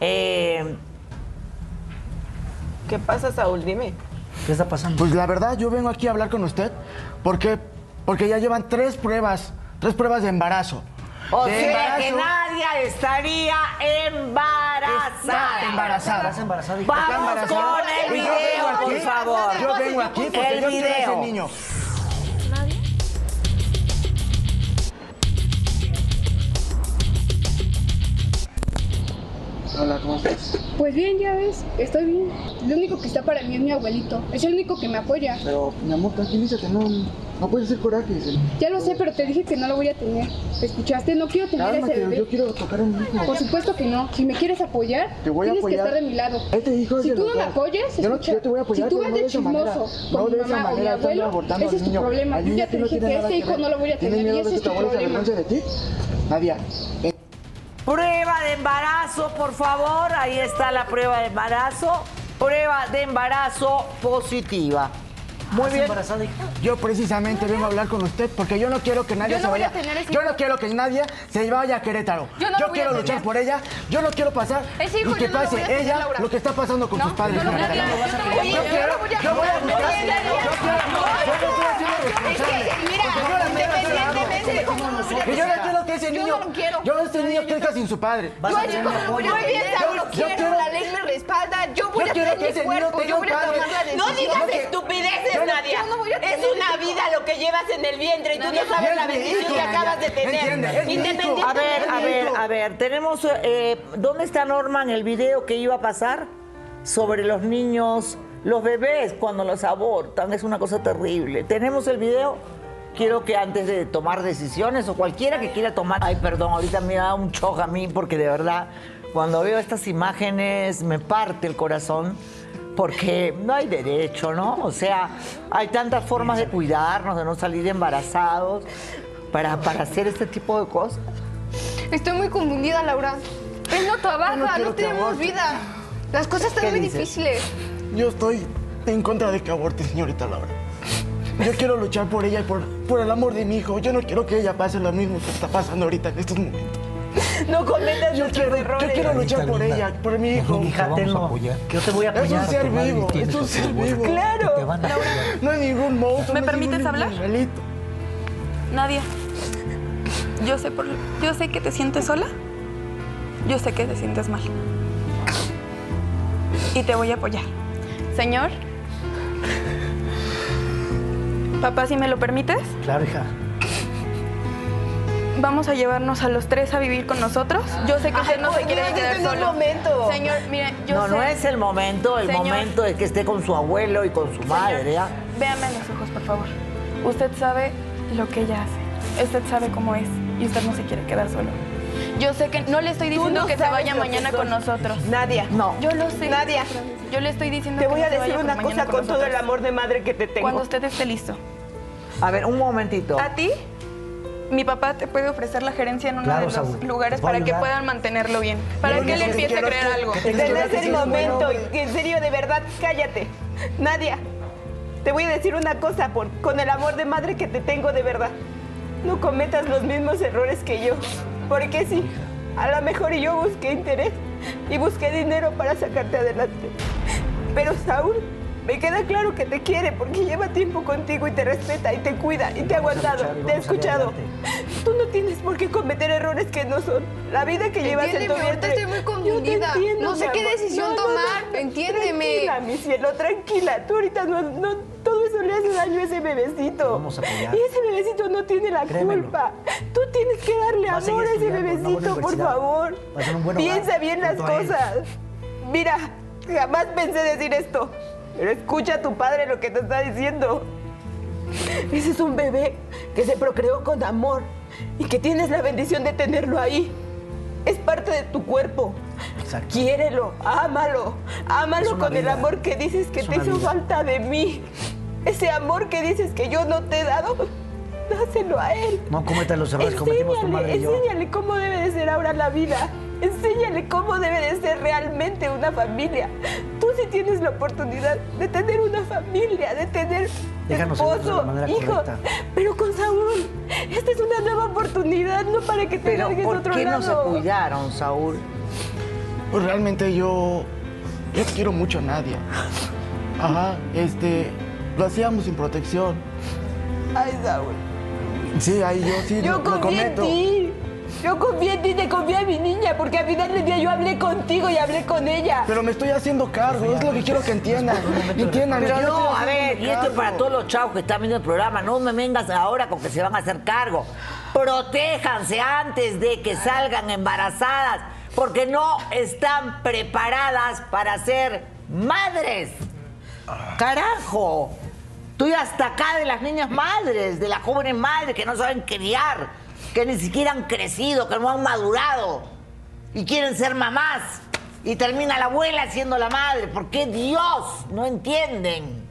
Eh, ¿Qué pasa, Saúl? Dime. ¿Qué está pasando? Pues la verdad, yo vengo aquí a hablar con usted porque, porque ya llevan tres pruebas, tres pruebas de embarazo. o De sea que. Nadia estaría embarazada. Está embarazada. ¿Estás embarazada, hija? Está Vamos embarazada. con el video, por favor. Yo vengo aquí porque El yo quiero ese video. niño. Hola, ¿cómo estás? Pues bien, ya ves, estoy bien. Lo único que está para mí es mi abuelito. Es el único que me apoya. Pero, mi amor, tranquilízate, no, no puedes hacer coraje. Ya lo sé, pero te dije que no lo voy a tener. ¿Escuchaste? No quiero tener Cálmate, ese bebé. yo quiero tocar a mi hijo. Por supuesto que no. Si me quieres apoyar, Te voy a tienes apoyar. que estar de mi lado. Este hijo es si de tú no me apoyas, Yo no- yo te voy a apoyar, si tú vas no de de chismoso No con de mi mamá o mi abuelo, abortando ese es tu problema. Yo ya te no dije que ese hijo no lo voy a ¿Tienes tener y miedo ese de es que tu tu abuelo se problema. de ti? Nadia. Prueba de embarazo, por favor. Ahí está la prueba de embarazo. Prueba de embarazo positiva. Muy ¿Estás bien. embarazada, hija? Yo precisamente vengo a hablar con usted porque yo no quiero que nadie Yo no se voy a vaya. tener ese yo hijo. no quiero que nadie se vaya a Querétaro. Yo no lo quiero tener. luchar por ella. Yo no quiero pasar Ese hijo y que yo no lo pase tener, ella lo que está pasando con sus padres. yo no lo. Yo no voy a- Yo quiero, yo voy a- yo no, no, no, no, Yo quiero, yo yo Que yo no quiero que ese Yo niño, no lo quiero. yo este niño crezca sin su padre. Yo a no lo voy apoyo. a Muy bien, tener. Saúl, lo Yo quiero, la ley me respalda. Yo voy Yo a tener mi cuerpo, yo voy a tomar la decisión. No digas de estupideces, Yo no- Nadia. yo no es una vida lo que llevas en el vientre y tú no sabes es la bendición que acabas de tener. Independientemente A ver, a ver, a ver. Tenemos. eh, ¿Dónde está Norman el video que iba a pasar? Sobre los niños, los bebés cuando los abortan. Es una cosa terrible. ¿Tenemos el video? Quiero que antes de tomar decisiones o cualquiera que quiera tomar. Ay, perdón, ahorita me da un shock a mí porque de verdad, cuando veo estas imágenes me parte el corazón porque no hay derecho, ¿no? O sea, hay tantas formas de cuidarnos, de no salir embarazados, para, para hacer este tipo de cosas. Estoy muy confundida, Laura. Él no trabaja, Yo no no, tenemos vida. Las cosas ¿Qué están muy dices? difíciles. Yo estoy en contra de que aborte, señorita Laura. Yo quiero luchar por ella y por, por el amor de mi hijo. Yo no quiero que ella pase lo mismo que está pasando ahorita en estos momentos. No cometas Yo quiero, yo errores. quiero luchar Anita por linda. ella, por mi hijo. Te Hija, apoyar. Yo te voy a Es un apoyar. ser vivo, es un ser vivo. Claro. Te van a apoyar. No hay ningún monstruo. ¿Me no permites ningún hablar? animalito. Nadia, yo sé, por, yo sé que te sientes sola. Yo sé que te sientes mal. Y te voy a apoyar. Señor. Papá, si me lo permites, Claro, hija. vamos a llevarnos a los tres a vivir con nosotros. Yo sé que usted no se quiere quedar este no es solo. momento. Señor, mire, yo no, sé. no es el momento, el Señor. momento es que esté con su abuelo y con su madre, ¿ya? Véame a los ojos, por favor. Usted sabe lo que ella hace. Usted sabe cómo es. Y usted no se quiere quedar solo. Yo sé que no le estoy diciendo no que se vaya que mañana con nosotros. Nadia. No. Yo lo sé. Nadia. Yo le estoy diciendo Te voy a decir una cosa con todo el amor de madre que te tengo. Cuando usted esté listo. A ver, un momentito. A ti, mi papá te puede ofrecer la gerencia en uno Claro, de los Saúl. lugares para que puedan mantenerlo bien. Para que él empiece a creer algo. es el momento. En serio, de verdad, cállate. Nadia, te voy a decir una cosa por, con el amor de madre que te tengo de verdad. No cometas los mismos errores que yo. Porque sí, a lo mejor yo busqué interés y busqué dinero para sacarte adelante. Pero Saúl Me queda claro que te quiere porque lleva tiempo contigo y te respeta y te cuida y te ha aguantado, te ha escuchado. Tú no tienes por qué cometer errores que no son. La vida que llevas en tu vientre. estoy muy Yo te confundida. entiendo, No sé qué decisión tomar, entiéndeme. Tranquila, mi cielo, tranquila. Tú ahorita no, no, todo eso le hace daño a ese bebecito. Vamos a apoyar. Y ese bebecito no tiene la Créemelo. culpa. Tú tienes que darle amor a ese bebecito, por favor. Va a ser un buen hogar Piensa bien las cosas. Mira, jamás pensé decir esto. Pero escucha a tu padre lo que te está diciendo. Ese es un bebé que se procreó con amor y que tienes la bendición de tenerlo ahí. Es parte de tu cuerpo. Exacto. Quiérelo, ámalo, ámalo con el vida. amor que dices que Es te hizo vida. falta de mí. Ese amor que dices que yo no te he dado, dáselo a él. No cometas los errores que cometimos tu madre y yo. enséñale cómo debe de ser ahora la vida. Enséñale cómo debe de ser realmente una familia. Tú sí tienes la oportunidad de tener una familia, de tener Déjanos esposo, manera hijo. correcta. Pero con Saúl, esta es una nueva oportunidad, no para que te Pero largues a ¿por otro qué no se lado. cuidaron, Saúl? Pues realmente yo. Yo quiero mucho a Nadia. Ajá, este. Lo hacíamos sin protección. Ay, Saúl. Sí, ahí yo sí Yo lo, lo confío en ti. Yo confío en ti, te confío en mi niña, porque al final del día yo hablé contigo y hablé con ella. Pero me estoy haciendo cargo, es lo que quiero que entiendan. Entiendan, Pero yo no, a ver, y esto es para todos los chavos que están viendo el programa, no me vengas ahora con que se van a hacer cargo. Protéjanse antes de que salgan embarazadas, porque no están preparadas para ser madres. Carajo, estoy hasta acá de las niñas madres, de las jóvenes madres que no saben criar, que ni siquiera han crecido, que no han madurado y quieren ser mamás. Y termina la abuela siendo la madre. ¿Por qué Dios? No entienden.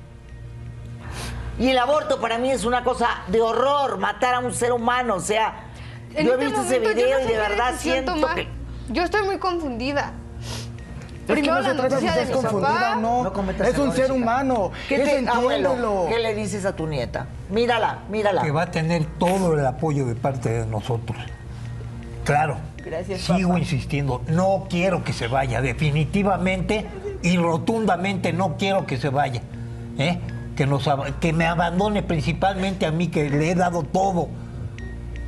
Y el aborto para mí es una cosa de horror, matar a un ser humano. O sea, En yo he este visto ese video no y de verdad siento que... Yo estoy muy confundida. Primero no la noticia de mi papá. no. No cometas es un ser humano. ¿Qué, te, abuelo. ¿Qué le dices a tu nieta? Mírala, mírala. Que va a tener todo el apoyo de parte de nosotros. Claro. Gracias, Sigo papá. insistiendo, no quiero que se vaya, definitivamente y rotundamente no quiero que se vaya. ¿eh? Que, nos, ab- que me abandone principalmente a mí, que le he dado todo.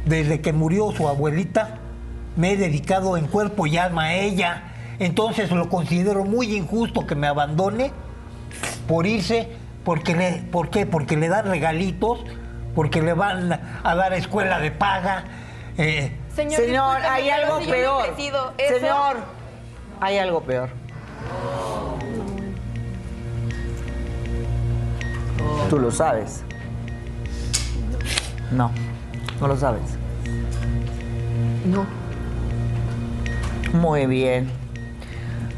Desde que murió su abuelita, me he dedicado en cuerpo y alma a ella. Entonces lo considero muy injusto que me abandone por irse, porque le, ¿por qué? Porque le dan regalitos, porque le van a dar escuela de paga. eh, Señor, Señor, hay algo si peor. Señor, hay algo peor. Tú lo sabes. No, no lo sabes. No. Muy bien.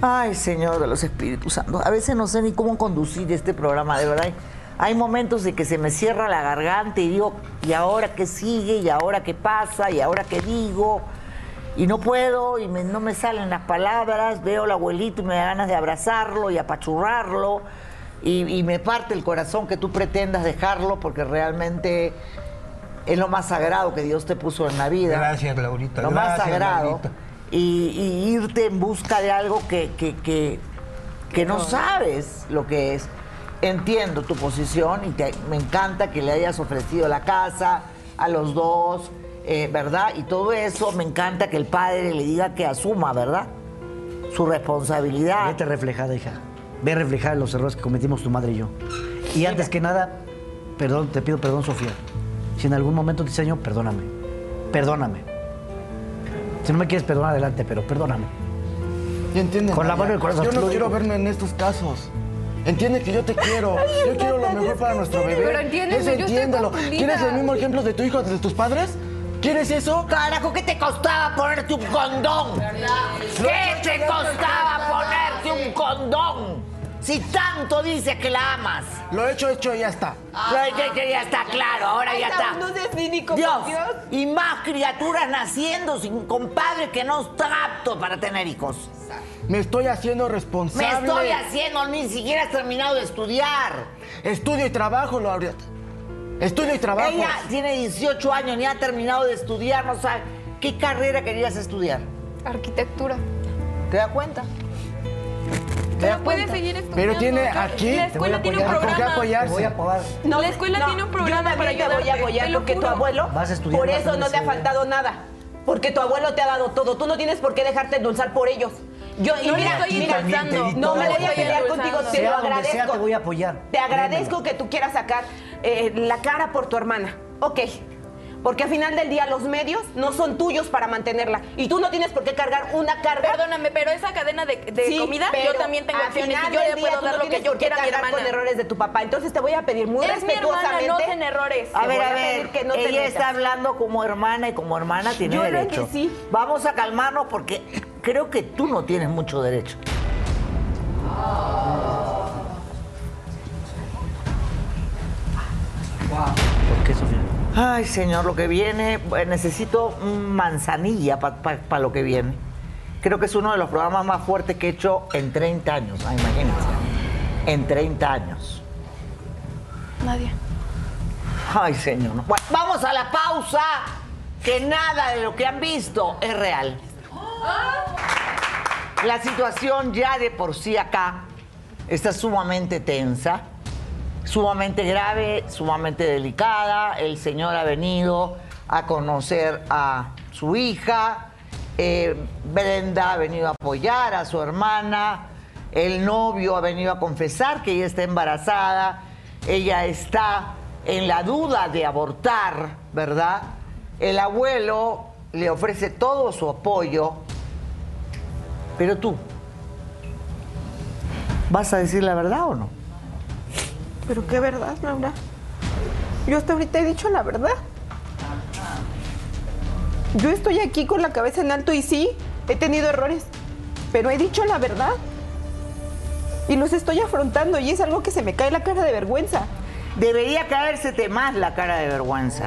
Ay, Señor de los Espíritus Santos. A veces no sé ni cómo conducir este programa, de verdad. Hay momentos de que se me cierra la garganta y digo, ¿y ahora qué sigue? ¿Y ahora qué pasa? ¿Y ahora qué digo? Y no puedo, y me- no me salen las palabras. Veo al abuelito y me da ganas de abrazarlo y apachurrarlo. Y, y me parte el corazón que tú pretendas dejarlo porque realmente es lo más sagrado que Dios te puso en la vida. Gracias, Laurita. Lo más sagrado. Laurita. Y, y irte en busca de algo que, que, que, que no sabes lo que es. Entiendo tu posición y te- me encanta que le hayas ofrecido la casa a los dos, eh, ¿verdad? Y todo eso, me encanta que el padre le diga que asuma, ¿verdad? Su responsabilidad. Vete reflejada, hija. Ve reflejada los errores que cometimos tu madre y yo. Y antes que nada, perdón, te pido perdón, Sofía. Si en algún momento te enseño, perdóname. Perdóname. Si no me quieres perdonar, adelante, pero perdóname. Y entiende, Con la mano en el corazón Yo no quiero verme en estos casos. Entiende que yo te quiero. Yo quiero lo mejor para nuestro bebé. Pero entiéndeme, yo estoy entiéndelo. confundida. ¿Quieres el mismo ejemplo de tu hijo, de tus padres? ¿Quieres eso? Carajo, ¿qué te costaba ponerte un condón? ¿Qué te costaba ponerte un condón? Si tanto dices que la amas. Lo hecho, hecho y ya está. Lo he hecho, ya está claro, ahora ya está. no cínico, Dios, Dios. y más criaturas naciendo sin compadre que no está apto para tener hijos. Me estoy haciendo Me responsable. estoy haciendo, ni siquiera has terminado de estudiar. Estudio y trabajo, Laurita. Estudio y trabajo. Ella tiene 18 años, ni ha terminado de estudiar, no sabe. ¿Qué carrera querías estudiar? Arquitectura. ¿Te das cuenta? ¿Te Pero puede seguir estudiando. Pero tiene aquí- La Te voy a escuela tiene un apoyar. ¿Con qué programa. apoyarse? Te voy a apoyar. No, La escuela no, tiene un programa yo también para te voy a apoyar porque tu abuelo, Vas a estudiar, por eso no te ha faltado nada. Porque tu abuelo te ha dado todo. Tú no tienes por qué dejarte endulzar por ellos. Yo, y No mira, estoy mira, endulzando. no me voy a pelear contigo, te Sea lo agradezco. sea, te voy a apoyar. Te agradezco Créemelo. que tú quieras sacar eh, la cara por tu hermana. Ok. Porque al final del día los medios no son tuyos para mantenerla. Y tú no tienes por qué cargar una carga. Perdóname, pero esa cadena de, de Sí, comida, pero yo también tengo final y yo le puedo dar no lo que yo quiera a mi hermana. con errores de tu papá. Entonces te voy a pedir muy Es mi hermana, respetuosamente. no tiene errores. A Te ver, a ver, que no te ella metas. está hablando como hermana y como hermana tiene Yo lo derecho. entendí. Vamos a calmarnos porque creo que tú no tienes mucho derecho. ¿Por qué, Sofía? Ay, señor, lo que viene, eh, necesito manzanilla para lo que viene. Creo que es uno de los programas más fuertes que he hecho en 30 años, ah, imagínense. En 30 años. Nadia. Ay, señor. no. Bueno, vamos a la pausa. Que nada de lo que han visto es real. La situación ya de por sí acá está sumamente tensa, sumamente grave, sumamente delicada. El señor ha venido a conocer a su hija. eh, Brenda ha venido a apoyar a su hermana. El novio ha venido a confesar que ella está embarazada. Ella está en la duda de abortar, ¿verdad? El abuelo le ofrece todo su apoyo. Pero tú, ¿vas a decir la verdad o no? Pero qué verdad, Laura. Yo hasta ahorita he dicho la verdad. Yo estoy aquí con la cabeza en alto y sí, he tenido errores, pero he dicho la verdad. Y los estoy afrontando y es algo que se me cae la cara de vergüenza. Debería caérsete más la cara de vergüenza.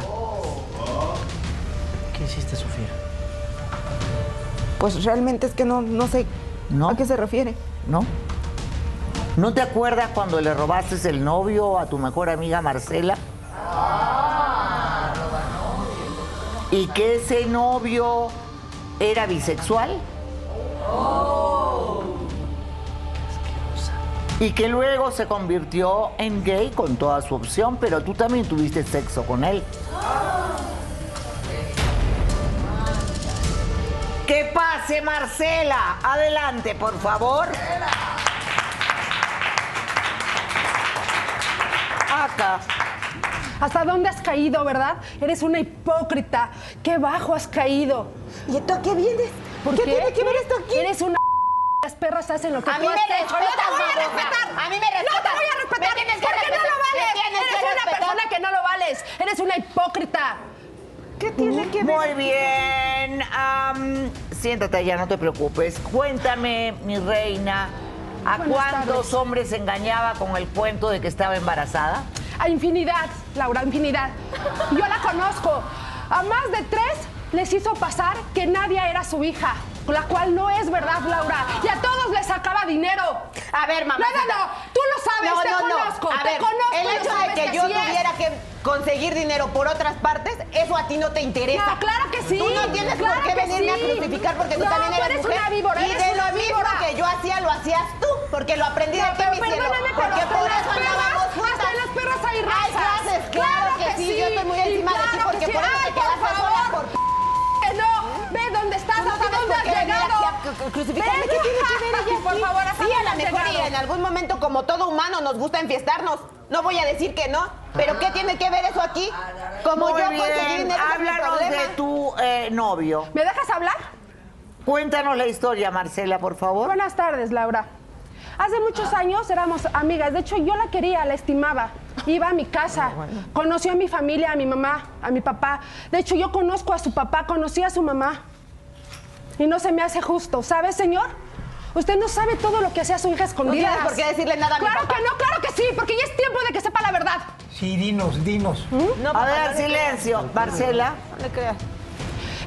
¿Qué hiciste, Sofía? Pues realmente es que no, no sé ¿No? a qué se refiere. ¿No? ¿No te acuerdas cuando le robaste el novio a tu mejor amiga Marcela? ¿Y que ese novio era bisexual? Y que luego se convirtió en gay con toda su opción, pero tú también tuviste sexo con él. Que pase Marcela. Adelante, por favor. ¿Hasta dónde has caído, verdad? Eres una hipócrita. Qué bajo has caído. ¿Y esto a qué vienes? ¿Por ¿Qué qué? tiene que ver esto aquí? Eres una [laughs] las perras hacen lo que A tú mí me respetas, No te voy a respetar. A mí me respetas. No te voy a respetar. Me tienes que porque no lo vales. Me Eres una respetar. persona que no lo vales. Eres una hipócrita. ¿Qué tiene que ver? Muy bien. am, siéntate ya, no te preocupes. Cuéntame, mi reina, ¿a Buenas cuántos tardes. hombres engañaba con el cuento de que estaba embarazada? A infinidad, Laura, infinidad. Yo la conozco. A más de tres les hizo pasar que Nadia era su hija, la cual no es verdad, Laura. Y a todos les sacaba dinero. A ver, mamá. No, no, no. Tú lo sabes, te conozco. A te ver, conozco. el hecho de que yo es. tuviera que conseguir dinero por otras partes, eso a ti no te interesa. No, claro que sí. Tú no tienes claro por qué venirme sí. a crucificar porque tú No, también eres, eres mujer. una víbora, y eres de lo una mismo víbora. que yo hacía, lo hacías tú, porque lo aprendí No, de ti, mi cielo. Porque por eso andábamos juntas. hasta en las perras hay Hay razas. razas, claro que sí. Yo estoy muy encima de ti porque que por eso te quedaste por sola por hasta dónde por has qué venir llegado. aquí a cru- crucificarme. Ven ¿Qué tiene que ver ella por favor, hasta Sí, a lo mejor en algún momento, como todo humano, nos gusta enfiestarnos. No voy a decir que no, pero ¿qué tiene que ver eso aquí? Como yo conseguí dinero, háblanos de tu eh, novio. ¿Me dejas hablar? Cuéntanos la historia, Marcela, por favor. Buenas tardes, Laura. Hace muchos años éramos amigas. De hecho, yo la quería, la estimaba. Iba a mi casa, conoció a mi familia, a mi mamá, a mi papá. De hecho, yo conozco a su papá, conocí a su mamá. Y no se me hace justo, ¿sabe, señor? Usted no sabe todo lo que hacía su hija escondida. tienes por qué decirle nada a mi Claro papá. que no, claro que sí, porque ya es tiempo de que sepa la verdad. Sí, dinos, dinos. No, a ver, no le silencio. Marcela. creas, No le creas.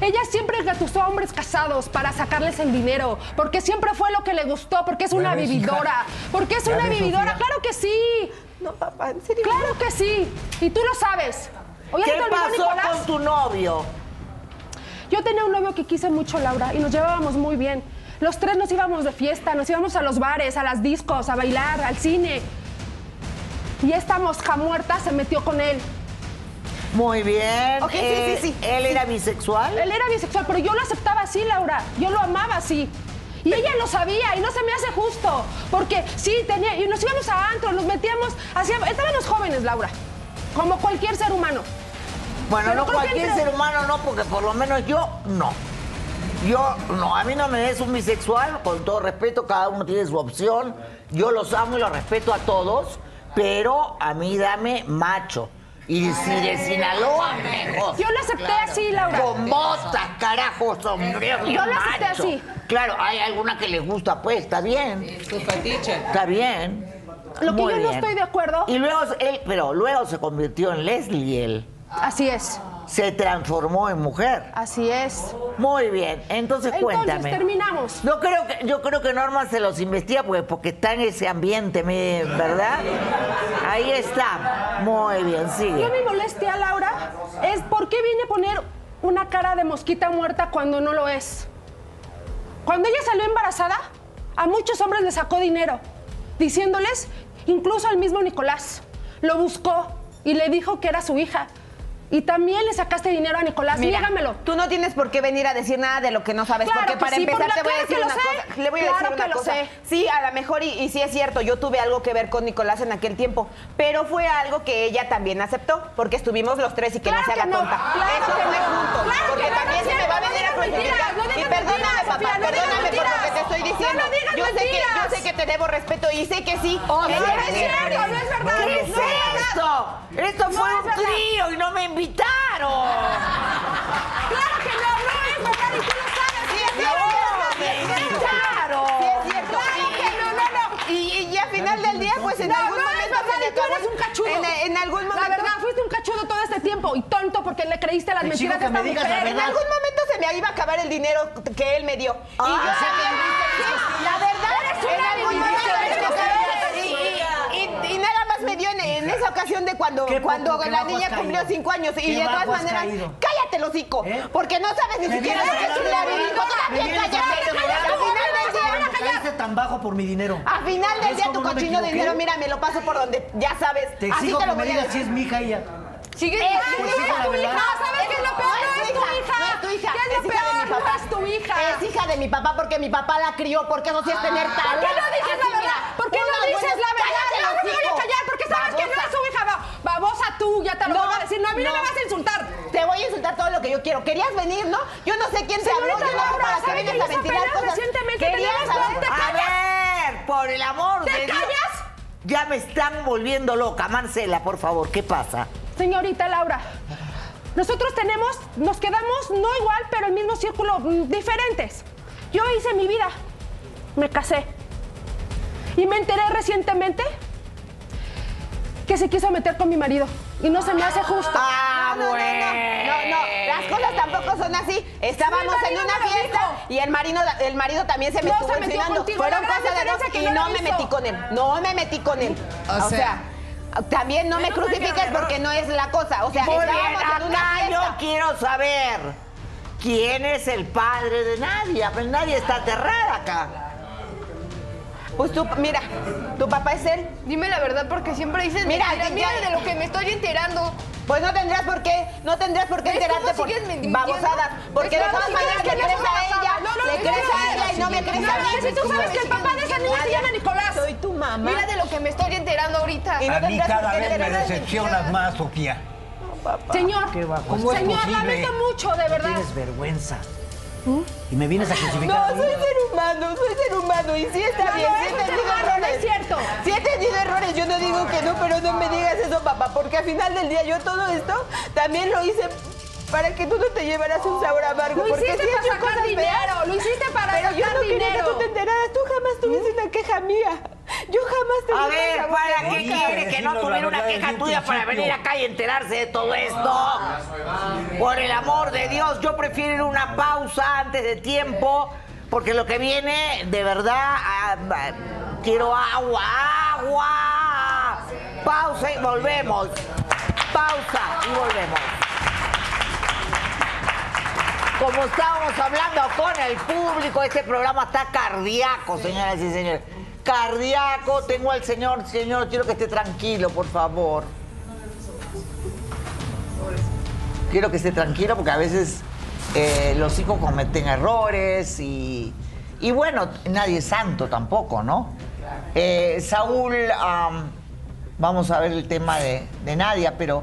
Ella siempre engatusó a hombres casados para sacarles el dinero, porque siempre fue lo que le gustó, porque es una ves, vividora, hija. porque es una ves, vividora, Sofía. claro que sí, No, papá, en serio. claro que sí, y tú lo sabes. ¿O ya se ¿Qué pasó con tu novio? Yo tenía un novio que quise mucho, Laura, y nos llevábamos muy bien. Los tres nos íbamos de fiesta, nos íbamos a los bares, a las discos, a bailar, al cine. Y esta mosca muerta se metió con él. Muy bien. Ok, sí, Eh, sí, sí. ¿Él era bisexual? Él era bisexual, pero yo lo aceptaba así, Laura. Yo lo amaba así. Y ella lo sabía y no se me hace justo. Porque sí, tenía. Y nos íbamos a antro, nos metíamos. Hacíamos, estábamos jóvenes, Laura. Como cualquier ser humano. Bueno, Pero no cualquier ser humano no, porque por lo menos yo no. Yo no, a mí no me des un bisexual, con todo respeto, cada uno tiene su opción. Yo los amo y los respeto a todos, pero a mí dame macho. Y si de Sinaloa, mejor. Yo lo acepté así, Laura. Con botas, carajo, sombrero. Yo lo acepté macho. así. Claro, hay alguna que les gusta, pues, está bien. Tu fetiche. Está bien. Lo que Muy yo no estoy de acuerdo. Y luego él, pero luego se convirtió en Leslie él. Así es. Se transformó en mujer. Así es. Muy bien, entonces, Entonces, cuéntame. terminamos. No creo que, yo creo que Norma se los investiga porque, porque está en ese ambiente, me- ¿verdad? Ahí está. Muy bien, Yo sigue. mi molestia, Laura, es por qué vine a poner una cara de mosquita muerta cuando no lo es. Cuando ella salió embarazada, a muchos hombres les sacó dinero, diciéndoles, incluso al mismo Nicolás, lo buscó y le dijo que era su hija. Y también le sacaste dinero a Nicolás, Mira, niégamelo. Tú no tienes por qué venir a decir nada de lo que no sabes, Claro porque que para sí, empezar te voy a decir una sé. cosa. Le voy a Claro decir una que lo cosa. sé. Sí, a lo mejor y, y sí es cierto, yo tuve algo que ver con Nicolás en aquel tiempo, pero fue algo que ella también aceptó, porque estuvimos los tres y que no se haga no, tonta. claro Eso no. juntos, Claro porque también se me va a venir a crucificar. Y perdóname, papá, perdóname por lo que te estoy diciendo. yo sé que yo sé que te debo respeto y sé que sí. Oh, no, es cierto, no es verdad. ¿Qué es esto? Esto No fue es un trío y no me invitaron. Claro que no, no es verdad y tú lo sabes. Sí, es cierto. Es cierto. Claro. Sí, es cierto. Claro Y- que no, no, no. Y, y, al final del día, pues en No, algún no momento le y tú eres un cachudo. En, en algún momento. La verdad, fuiste un cachudo todo este tiempo y tonto porque le creíste las mentiras de esta me digas la mujer. En algún momento se me iba a acabar el dinero que él me dio. Y yo Ah, La verdad, Eres en una algún adivinanza, momento eres se me una acabó. Y, y- y- y nada más me dio en, en esa ocasión de cuando, ¿Qué cuando qué la niña cumplió caído? cinco años. Y ¿Qué de todas maneras, caído? cállate el hocico. ¿Eh? Porque no sabes ni siquiera lo que es un de laberinto. vienes cállate. de Al final del día. ¿Cómo caíste tan bajo por mi dinero? A final del ¿Ves día tu cochino equivoqué? dinero, mira, me lo paso por donde ya sabes. Te Así exijo que lo me a digas si es mi hija ella. Sigue Es tu es hija, tu hija. ¿sabes qué es lo peor? No es tu hija. No es tu hija. ¿Qué es lo es hija de mi peor? papá. No es tu hija. Es hija de mi papá porque mi papá la crió, porque eso sí es tener ¿Por talento. qué no dices la verdad? ¿Por qué no dices la verdad? No, no me voy a callar porque sabes que no es su hija. Va- Babosa tú, ya te lo No, voy a decir. No, a mí no, no. me vas a insultar. Te voy a insultar todo lo que yo quiero. ¿Querías venir, no? Yo no sé quién te habló. Señorita Yo no para qué ¿sabe que yo a ventilar cosas. recientemente Querías tenemos saber- dos- ¿Te A ver, por el amor ¿Te de Dios. callas? Ya me están volviendo loca. Marcela, por favor, ¿qué pasa? Señorita Laura, nosotros tenemos, nos quedamos no igual, pero el mismo círculo, mm, diferentes. Yo hice mi vida, me casé. Y me enteré recientemente que se quiso meter con mi marido. Y no se me hace justo. Ah, No, no, no, no, no, no, las cosas tampoco son así. Estábamos en una fiesta y el marido, el marido también se me No, estuvo se metió contigo. Fueron cosas de dos y no me hizo. metí con él. No me metí con él. O O, sea- sea, también no me crucifiques porque no es la cosa. O sea, Muy bien, en una acá fiesta. yo quiero saber quién es el padre de Nadia. Pues nadie está aterrada acá. Pues tú, mira, tu papá es él. Dime la verdad porque siempre dices Mira, ya- Mira de lo que me estoy enterando. Pues no tendrías por qué, no tendrías por qué ¿Ves cómo enterarte por babosadas. Porque ¿Ves de todas maneras le que no crees es a ella? No, no, le no, crees no, a ella y no me crees a No, mí. si tú sabes que el papá de esa niña se llama Nicolás. Soy tu mamá. Mira de lo que me estoy enterando ahorita. Y no A mí cada vez me decepcionas más, Sofía. Señor, Qué bajo. ¿Cómo es señor, posible? lamento mucho, de No verdad. tienes vergüenza. Y me vienes a crucificar. No, soy ser humano, soy ser humano y sí está No, bien, no, sí he tenido humano, no errores. es cierto. Sí he tenido errores, yo no digo que no, pero no me digas eso, papá, porque al final del día yo todo esto también lo hice para que tú no te llevaras un sabor amargo. Lo porque hiciste he para sacar dinero, feas, lo hiciste para Pero yo sacar no quería que dinero. tú te enteraras, tú jamás tuviste una queja mía. Yo jamás te A ver, sabor ¿para qué boca. quiere que no tuviera una queja tuya para venir acá y enterarse de todo esto? Por el amor de Dios, yo prefiero ir una pausa antes de tiempo, porque lo que viene, de verdad, ah, ah, quiero agua, agua. Pausa y volvemos. Pausa y volvemos. Como estábamos hablando con el público, este programa está cardíaco, señoras y señores. Cardíaco, tengo al señor, señor, quiero que esté tranquilo, por favor. Quiero que esté tranquilo porque a veces eh, los hijos cometen errores y, y bueno, nadie es santo tampoco, ¿no? Eh, Saúl, am, vamos a ver el tema de, de Nadia, pero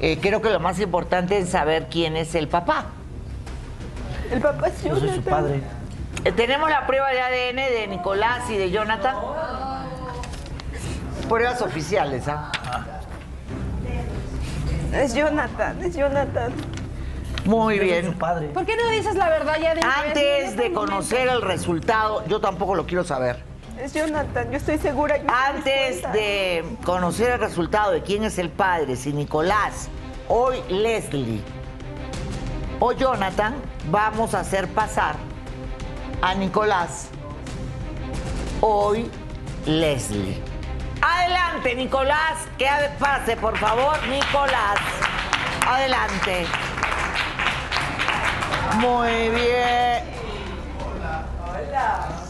eh, creo que lo más importante es saber quién es el papá. El papá es Yo soy su padre. Eh, Tenemos la prueba de ADN de Nicolás y de Jonathan. Pruebas oficiales, ¿ah? Es Jonathan, es Jonathan. Muy bien. ¿Por qué no dices la verdad ya de una vez? Antes de no, conocer el resultado, yo tampoco lo quiero saber. Es Jonathan, yo estoy segura que Antes de conocer el resultado de quién es el padre, si Nicolás, hoy Leslie o Jonathan, vamos a hacer pasar a Nicolás, hoy Leslie. Adelante, Nicolás, que pase, por favor, Nicolás. Adelante. Muy bien. Hola.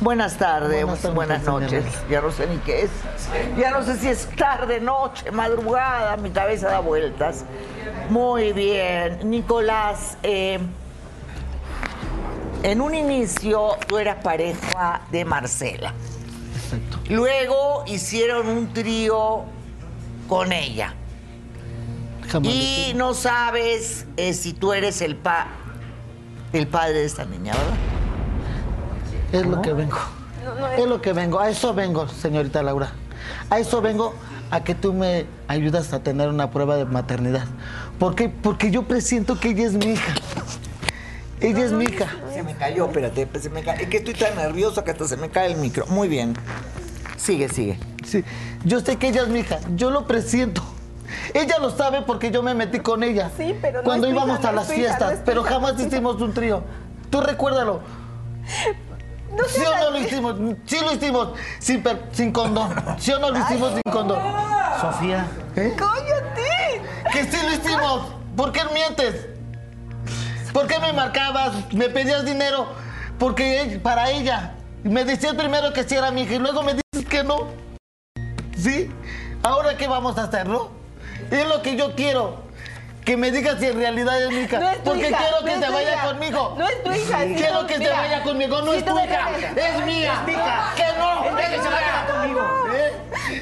Buenas tardes, buenas, Buenas tardes, noches. Ya no sé ni qué es. Ya no sé si es tarde, noche, madrugada, mi cabeza da vueltas. Muy bien. Nicolás, eh, en un inicio tú eras pareja de Marcela. Exacto. Luego hicieron un trío con ella. Jamás Y no sabes eh, si tú eres el, pa el padre de esta niña, ¿verdad? Es lo que vengo. Es lo que vengo. A eso vengo, señorita Laura. A eso vengo a que tú me ayudas a tener una prueba de maternidad. ¿Por qué? Porque yo presiento que ella es mi hija. Ella es mi hija. Se me cayó, espérate, se me ca- Es que estoy tan nervioso que hasta se me cae el micro. Muy bien. Sigue, sigue. Sí, yo sé que ella es mi hija. Yo lo presiento. Ella lo sabe porque yo me metí con ella. Sí, pero no Cuando íbamos hija, a las no fiestas, pero jamás hicimos un trío. Tú recuérdalo. ¿Sí o no lo hicimos? Sí lo hicimos sin, per- sin condón. ¿Sí o no lo hicimos sin condón? Sofía. ¿Eh? ¡Cállate! Que sí lo hicimos. ¿Por qué mientes? ¿Por qué me marcabas? ¿Me pedías dinero? Porque para ella. Me decías primero que sí era mi hija y luego me dices que no. ¿Sí? ¿Ahora qué vamos a hacer, no? Es lo que yo quiero. Que me digas si en realidad es mi hija. No es tu Porque hija, quiero no que es se vaya hija. conmigo. No es tu hija, sí, Quiero no, que se mira. vaya conmigo. No es tú tu hija. Es mía. Es hija. Que no. Es que se vaya conmigo. ¿Eh?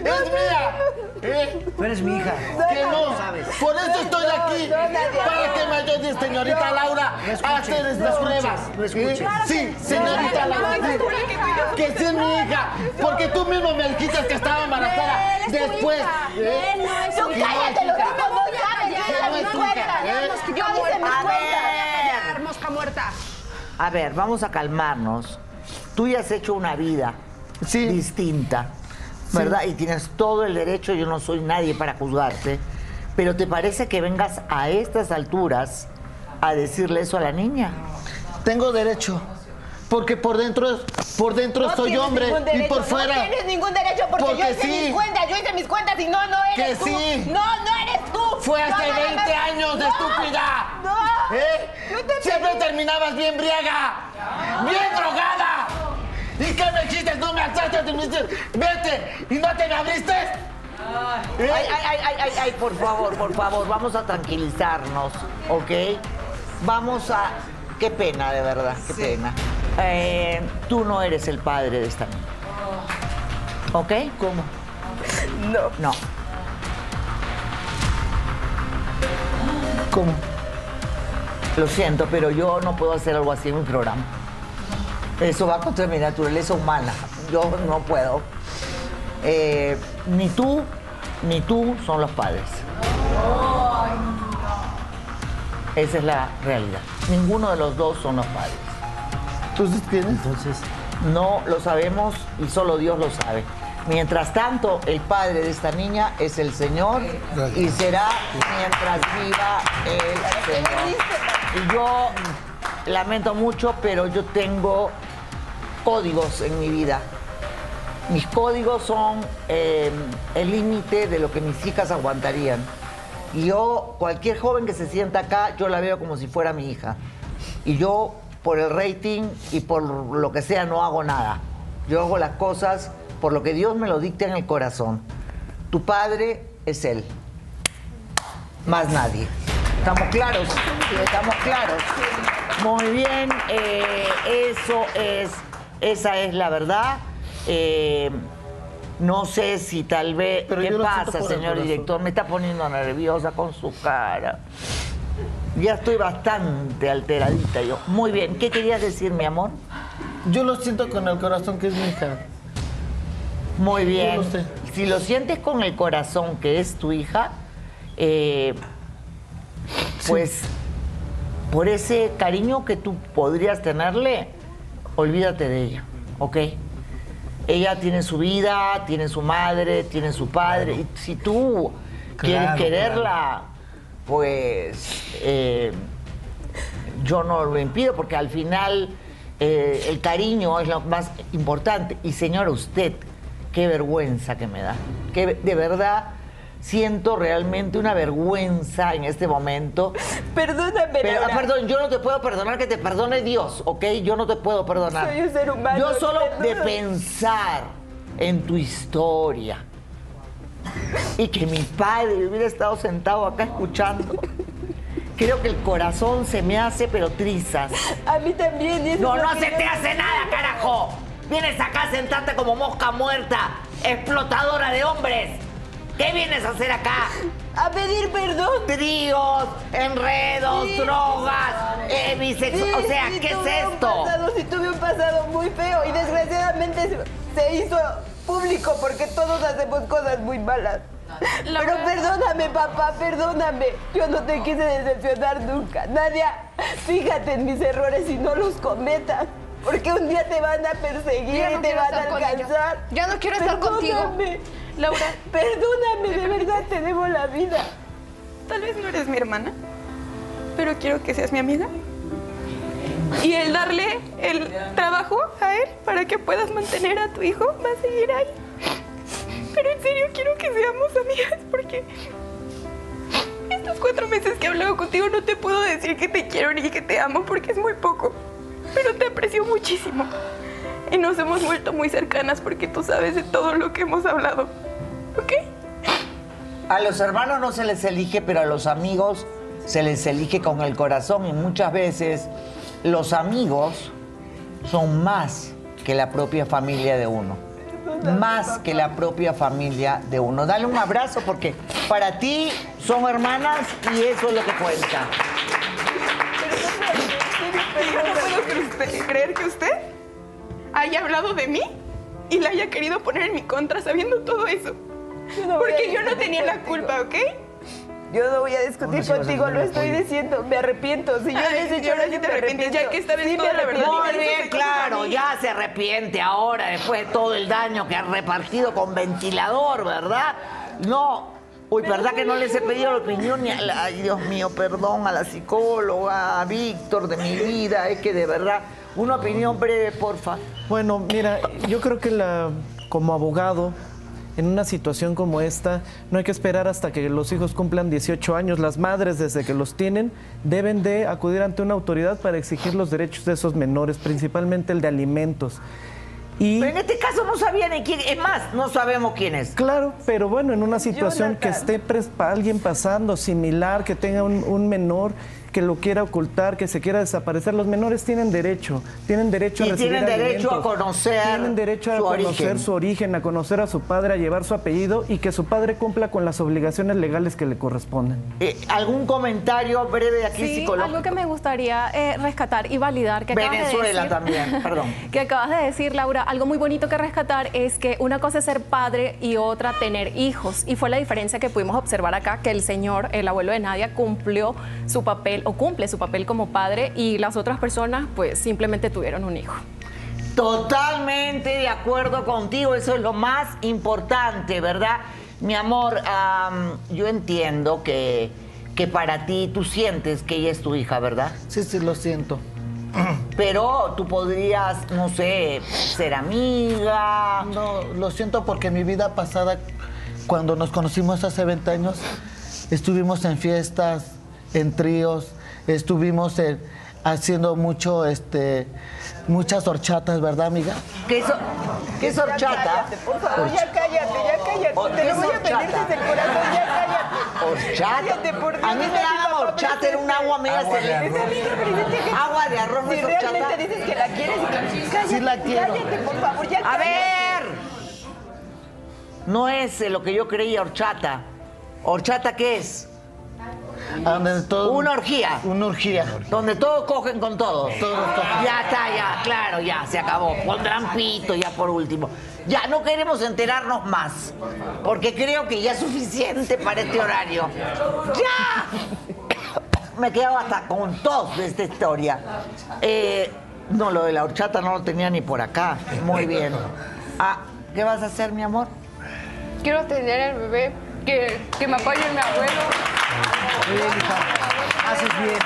Es mía. ¿Eh? Tú eres mi hija. Que no. Por eso estoy No, aquí. no, Para no. que me ayudes, señorita No. Laura, No a hacer estas no pruebas. no. ¿Eh? Sí, señorita no, Laura. no, que tú sí es mi hija. Porque tú mismo me dijiste que estaba embarazada. Después. no hija. cállate, lo no es. Mosca muerta. A ver, vamos a calmarnos. Tú ya has hecho una vida Sí. distinta, ¿verdad? Y tienes todo el derecho, yo no soy nadie para juzgarte, pero ¿te parece que vengas a estas alturas a decirle eso a la niña? Tengo derecho. Porque por dentro, por dentro No soy hombre y por fuera. No tienes ningún derecho porque, Porque yo hice sí. mis cuentas, yo hice mis cuentas y no, no eres Que tú. sí. No, no eres tú. Fue No, hace nada 20 más- años, No, estúpida. No. ¿Eh? Te Siempre pedí- terminabas bien briaga, bien drogada. ¿Y qué me hiciste? No me alzaste, te me hiciste, vete y no te me abriste. ¿Eh? Ay, ay, ay, ay, ay, ay, por favor, por favor, vamos a tranquilizarnos, ¿ok? Vamos a... Qué pena, de verdad, qué pena. Eh, tú no eres el padre de esta niña. ¿Ok? ¿Cómo? No. No. ¿Cómo? Lo siento, pero yo no puedo hacer algo así en mi programa. Eso va contra mi naturaleza humana. Yo no puedo. Eh, ni tú, ni tú son los padres. Esa es la realidad. Ninguno de los dos son los padres. Entonces, ¿quién es? Entonces, No lo sabemos y solo Dios lo sabe. Mientras tanto, el padre de esta niña es el Señor y será mientras viva el Señor. Y yo lamento mucho, pero yo tengo códigos en mi vida. Mis códigos son eh, el límite de lo que mis hijas aguantarían. Yo, cualquier joven que se sienta acá, yo la veo como si fuera mi hija. Y yo, por el rating y por lo que sea, no hago nada. Yo hago las cosas por lo que Dios me lo dicta en el corazón. Tu padre es Él. Más nadie. ¿Estamos claros? Estamos claros. Muy bien, eh, eso es, esa es la verdad. Eh, no sé si tal vez. Pero ¿Qué pasa, señor director? Me está poniendo nerviosa con su cara. Ya estoy bastante alteradita yo. Muy bien, ¿qué querías decir, mi amor? Yo lo siento con el corazón que es mi hija. Muy bien. Yo lo sé. Si lo sientes con el corazón que es tu hija, eh, pues por ese cariño que tú podrías tenerle, olvídate de ella, ¿ok? Ella tiene su vida, tiene su madre, tiene su padre. Y si tú quieres quererla, pues eh, yo no lo impido porque al final eh, el cariño es lo más importante. Y señora, usted, qué vergüenza que me da. Que de verdad siento realmente una vergüenza en este momento. Perdóname, Pero, Laura. perdón, yo no te puedo perdonar que te perdone Dios, ¿ok? Yo no te puedo perdonar. Soy un ser humano, Yo solo de pensar en tu historia y que mi padre hubiera estado sentado acá escuchando. Creo que el corazón se me hace pero trizas. A mí también. y No, no se te hace nada, carajo. Vienes acá a sentarte como mosca muerta, explotadora de hombres. ¿Qué vienes a hacer acá? A pedir perdón. Tríos, enredos, Sí. drogas, eh, bisexual. O sea, Sí, ¿qué es esto? pasado, sí tuve un pasado muy feo y desgraciadamente se, hizo público porque todos hacemos cosas muy malas. Pero perdóname, papá, perdóname. Yo no te quise decepcionar nunca. Nadia, fíjate en mis errores y no los cometas. Porque un día te van a perseguir no y te van a alcanzar. Ya no quiero estar contigo. Laura, perdóname, de verdad te debo la vida. Tal vez no eres mi hermana, pero quiero que seas mi amiga. Y el darle el trabajo a él para que puedas mantener a tu hijo va a seguir ahí. Pero en serio quiero que seamos amigas porque estos cuatro meses que he hablado contigo no te puedo decir que te quiero ni que te amo porque es muy poco. Pero te aprecio muchísimo. Y nos hemos vuelto muy cercanas porque tú sabes de todo lo que hemos hablado. ¿Ok? A los hermanos no se les elige, pero a los amigos se les elige con el corazón y muchas veces los amigos son más que la propia familia de uno. Más que la propia familia de uno. Dale un abrazo porque para ti son hermanas y eso es lo que cuenta. Yo no puedo cre- creer que usted haya hablado de mí y la haya querido poner en mi contra sabiendo todo eso. No Porque yo no tenía la culpa, ¿ok? Yo no voy a discutir contigo, lo estoy diciendo, me arrepiento. Si yo les he hecho ahora sí te arrepientes, ya que esta vez Sí, toda me la verdad. arrepiento. Muy bien, claro, ya se arrepiente ahora después de todo el daño que ha repartido con ventilador, ¿verdad? No. Uy, ¿verdad que no les he pedido la opinión ni a la- Ay, Dios mío, perdón a la psicóloga, a Víctor de mi vida, es que de verdad, una opinión breve, porfa. Bueno, mira, yo creo que la, como abogado, en una situación como esta, no hay que esperar hasta que los hijos cumplan 18 años. Las madres, desde que los tienen, deben de acudir ante una autoridad para exigir los derechos de esos menores, principalmente el de alimentos. Y Pero en este caso no sabía ni quién, es más, no sabemos quién es. Claro, pero bueno, en una situación que esté alguien pasando similar, que tenga un, un menor que lo quiera ocultar, que se quiera desaparecer, los menores tienen derecho, tienen derecho a recibir tienen derecho alimentos, a conocer tienen derecho a su conocer origen. su origen, a conocer a su padre, a llevar su apellido y que su padre cumpla con las obligaciones legales que le corresponden. Eh, ¿Algún comentario breve aquí Sí, psicológico? algo que me gustaría eh, rescatar y validar que acabas de Venezuela decir. también, [laughs] perdón. que acabas de decir, Laura, algo muy bonito que rescatar es que una cosa es ser padre y otra tener hijos. Y fue la diferencia que pudimos observar acá, que el señor, el abuelo de Nadia, cumplió su papel o cumple su papel como padre y las otras personas pues simplemente tuvieron un hijo. Totalmente de acuerdo contigo, eso es lo más importante, ¿verdad? Mi amor, am, yo entiendo que, que para ti tú sientes que ella es tu hija, ¿verdad? Sí, sí, lo siento. Pero tú podrías, no sé, ser amiga. No, lo siento porque mi vida pasada, cuando nos conocimos hace 20 años, estuvimos en fiestas, en tríos, estuvimos en- haciendo mucho, este, muchas horchatas, ¿verdad, amiga? ¿Qué es, qué es horchata? Cállate, por favor, ya cállate, ya cállate. Oh, Te ¿qué lo voy a pedir horchata? desde el corazón, ya cállate. Horchata. Cállate, por Dios. A mí me daban horchata, era un agua media Agua de celeste. arroz. Agua de arroz, ¿no Si es horchata? realmente dices que la quieres. Cállate, Sí la quiero. cállate, por favor, ya A cállate. ver. No es eh, lo que yo creía horchata. ¿Horchata qué es? Donde todo- Una orgía. Una orgía. Donde todos cogen con todos. Todos cogen. Ya está, ya, claro, ya, se acabó. Pondrán pito ya por último. Ya, no queremos enterarnos más. Porque creo que ya es suficiente para este horario. ¡Ya! [coughs] Me he quedado hasta con tos de esta historia. Eh, no, lo de la horchata no lo tenía ni por acá. Muy bien. Ah, ¿qué vas a hacer, mi amor? Quiero tener el bebé, que, que me apoye mi abuelo. Muy bien, hija. Haces bien.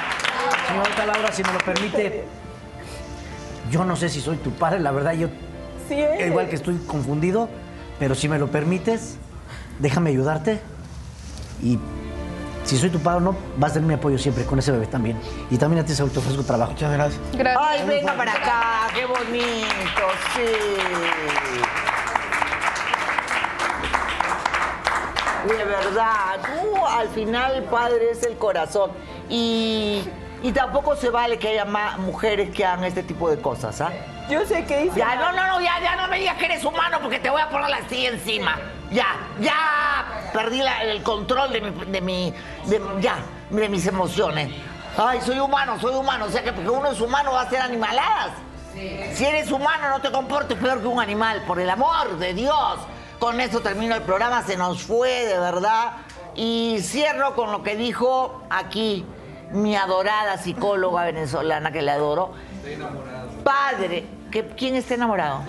Señorita Laura, si me lo permite, yo no sé si soy tu padre, la verdad, yo Sí eres. igual que estoy confundido, pero si me lo permites, déjame ayudarte. Y si soy tu padre o no, vas a tener mi apoyo siempre con ese bebé también. Y también a ti, Saúl, te ofrezco trabajo. Muchas gracias. Gracias. Ay, venga para acá, qué bonito, sí. De verdad, tú al final el padre es el corazón. Y, y tampoco se vale que haya más mujeres que hagan este tipo de cosas, ¿ah? Yo sé que hice Ya, no, no, no, ya, ya no me digas que eres humano porque te voy a poner así encima. Ya, ya perdí la- el control de mi, de mi, de- ya, de mis emociones. Ay, soy humano, soy humano. O sea que porque uno es humano va a hacer animaladas. Si eres humano no te comportes peor que un animal, por el amor de Dios. Con eso termino el programa, se nos fue de verdad. Y cierro con lo que dijo aquí mi adorada psicóloga venezolana que le adoro. Padre, ¿que- ¿quién está enamorado?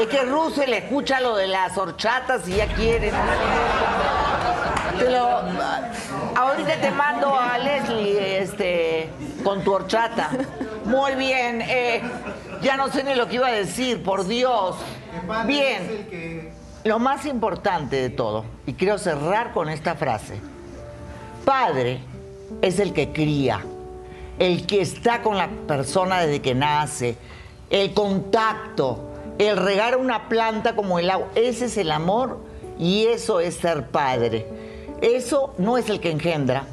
Es que Russell escucha lo de las horchatas y ya quiere. Lo- ahorita te mando a Leslie este, con tu horchata. Muy bien. eh, ya no sé ni lo que iba a decir, por Dios. Bien. Lo más importante de todo, y quiero cerrar con esta frase. Padre es el que cría, el que está con la persona desde que nace, el contacto, el regar una planta como el agua. Ese es el amor y eso es ser padre. Eso no es el que engendra,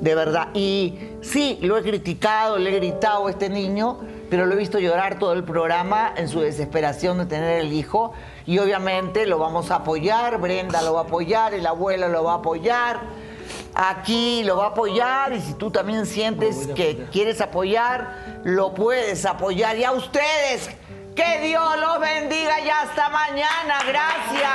de verdad. Y sí, lo he criticado, le he gritado a este niño, pero lo he visto llorar todo el programa en su desesperación de tener el hijo. Y obviamente lo vamos a apoyar, Brenda lo va a apoyar, el abuelo lo va a apoyar. Aquí lo va a apoyar y si tú también sientes que quieres apoyar, lo puedes apoyar. Y a ustedes, que Dios los bendiga y hasta mañana. Gracias.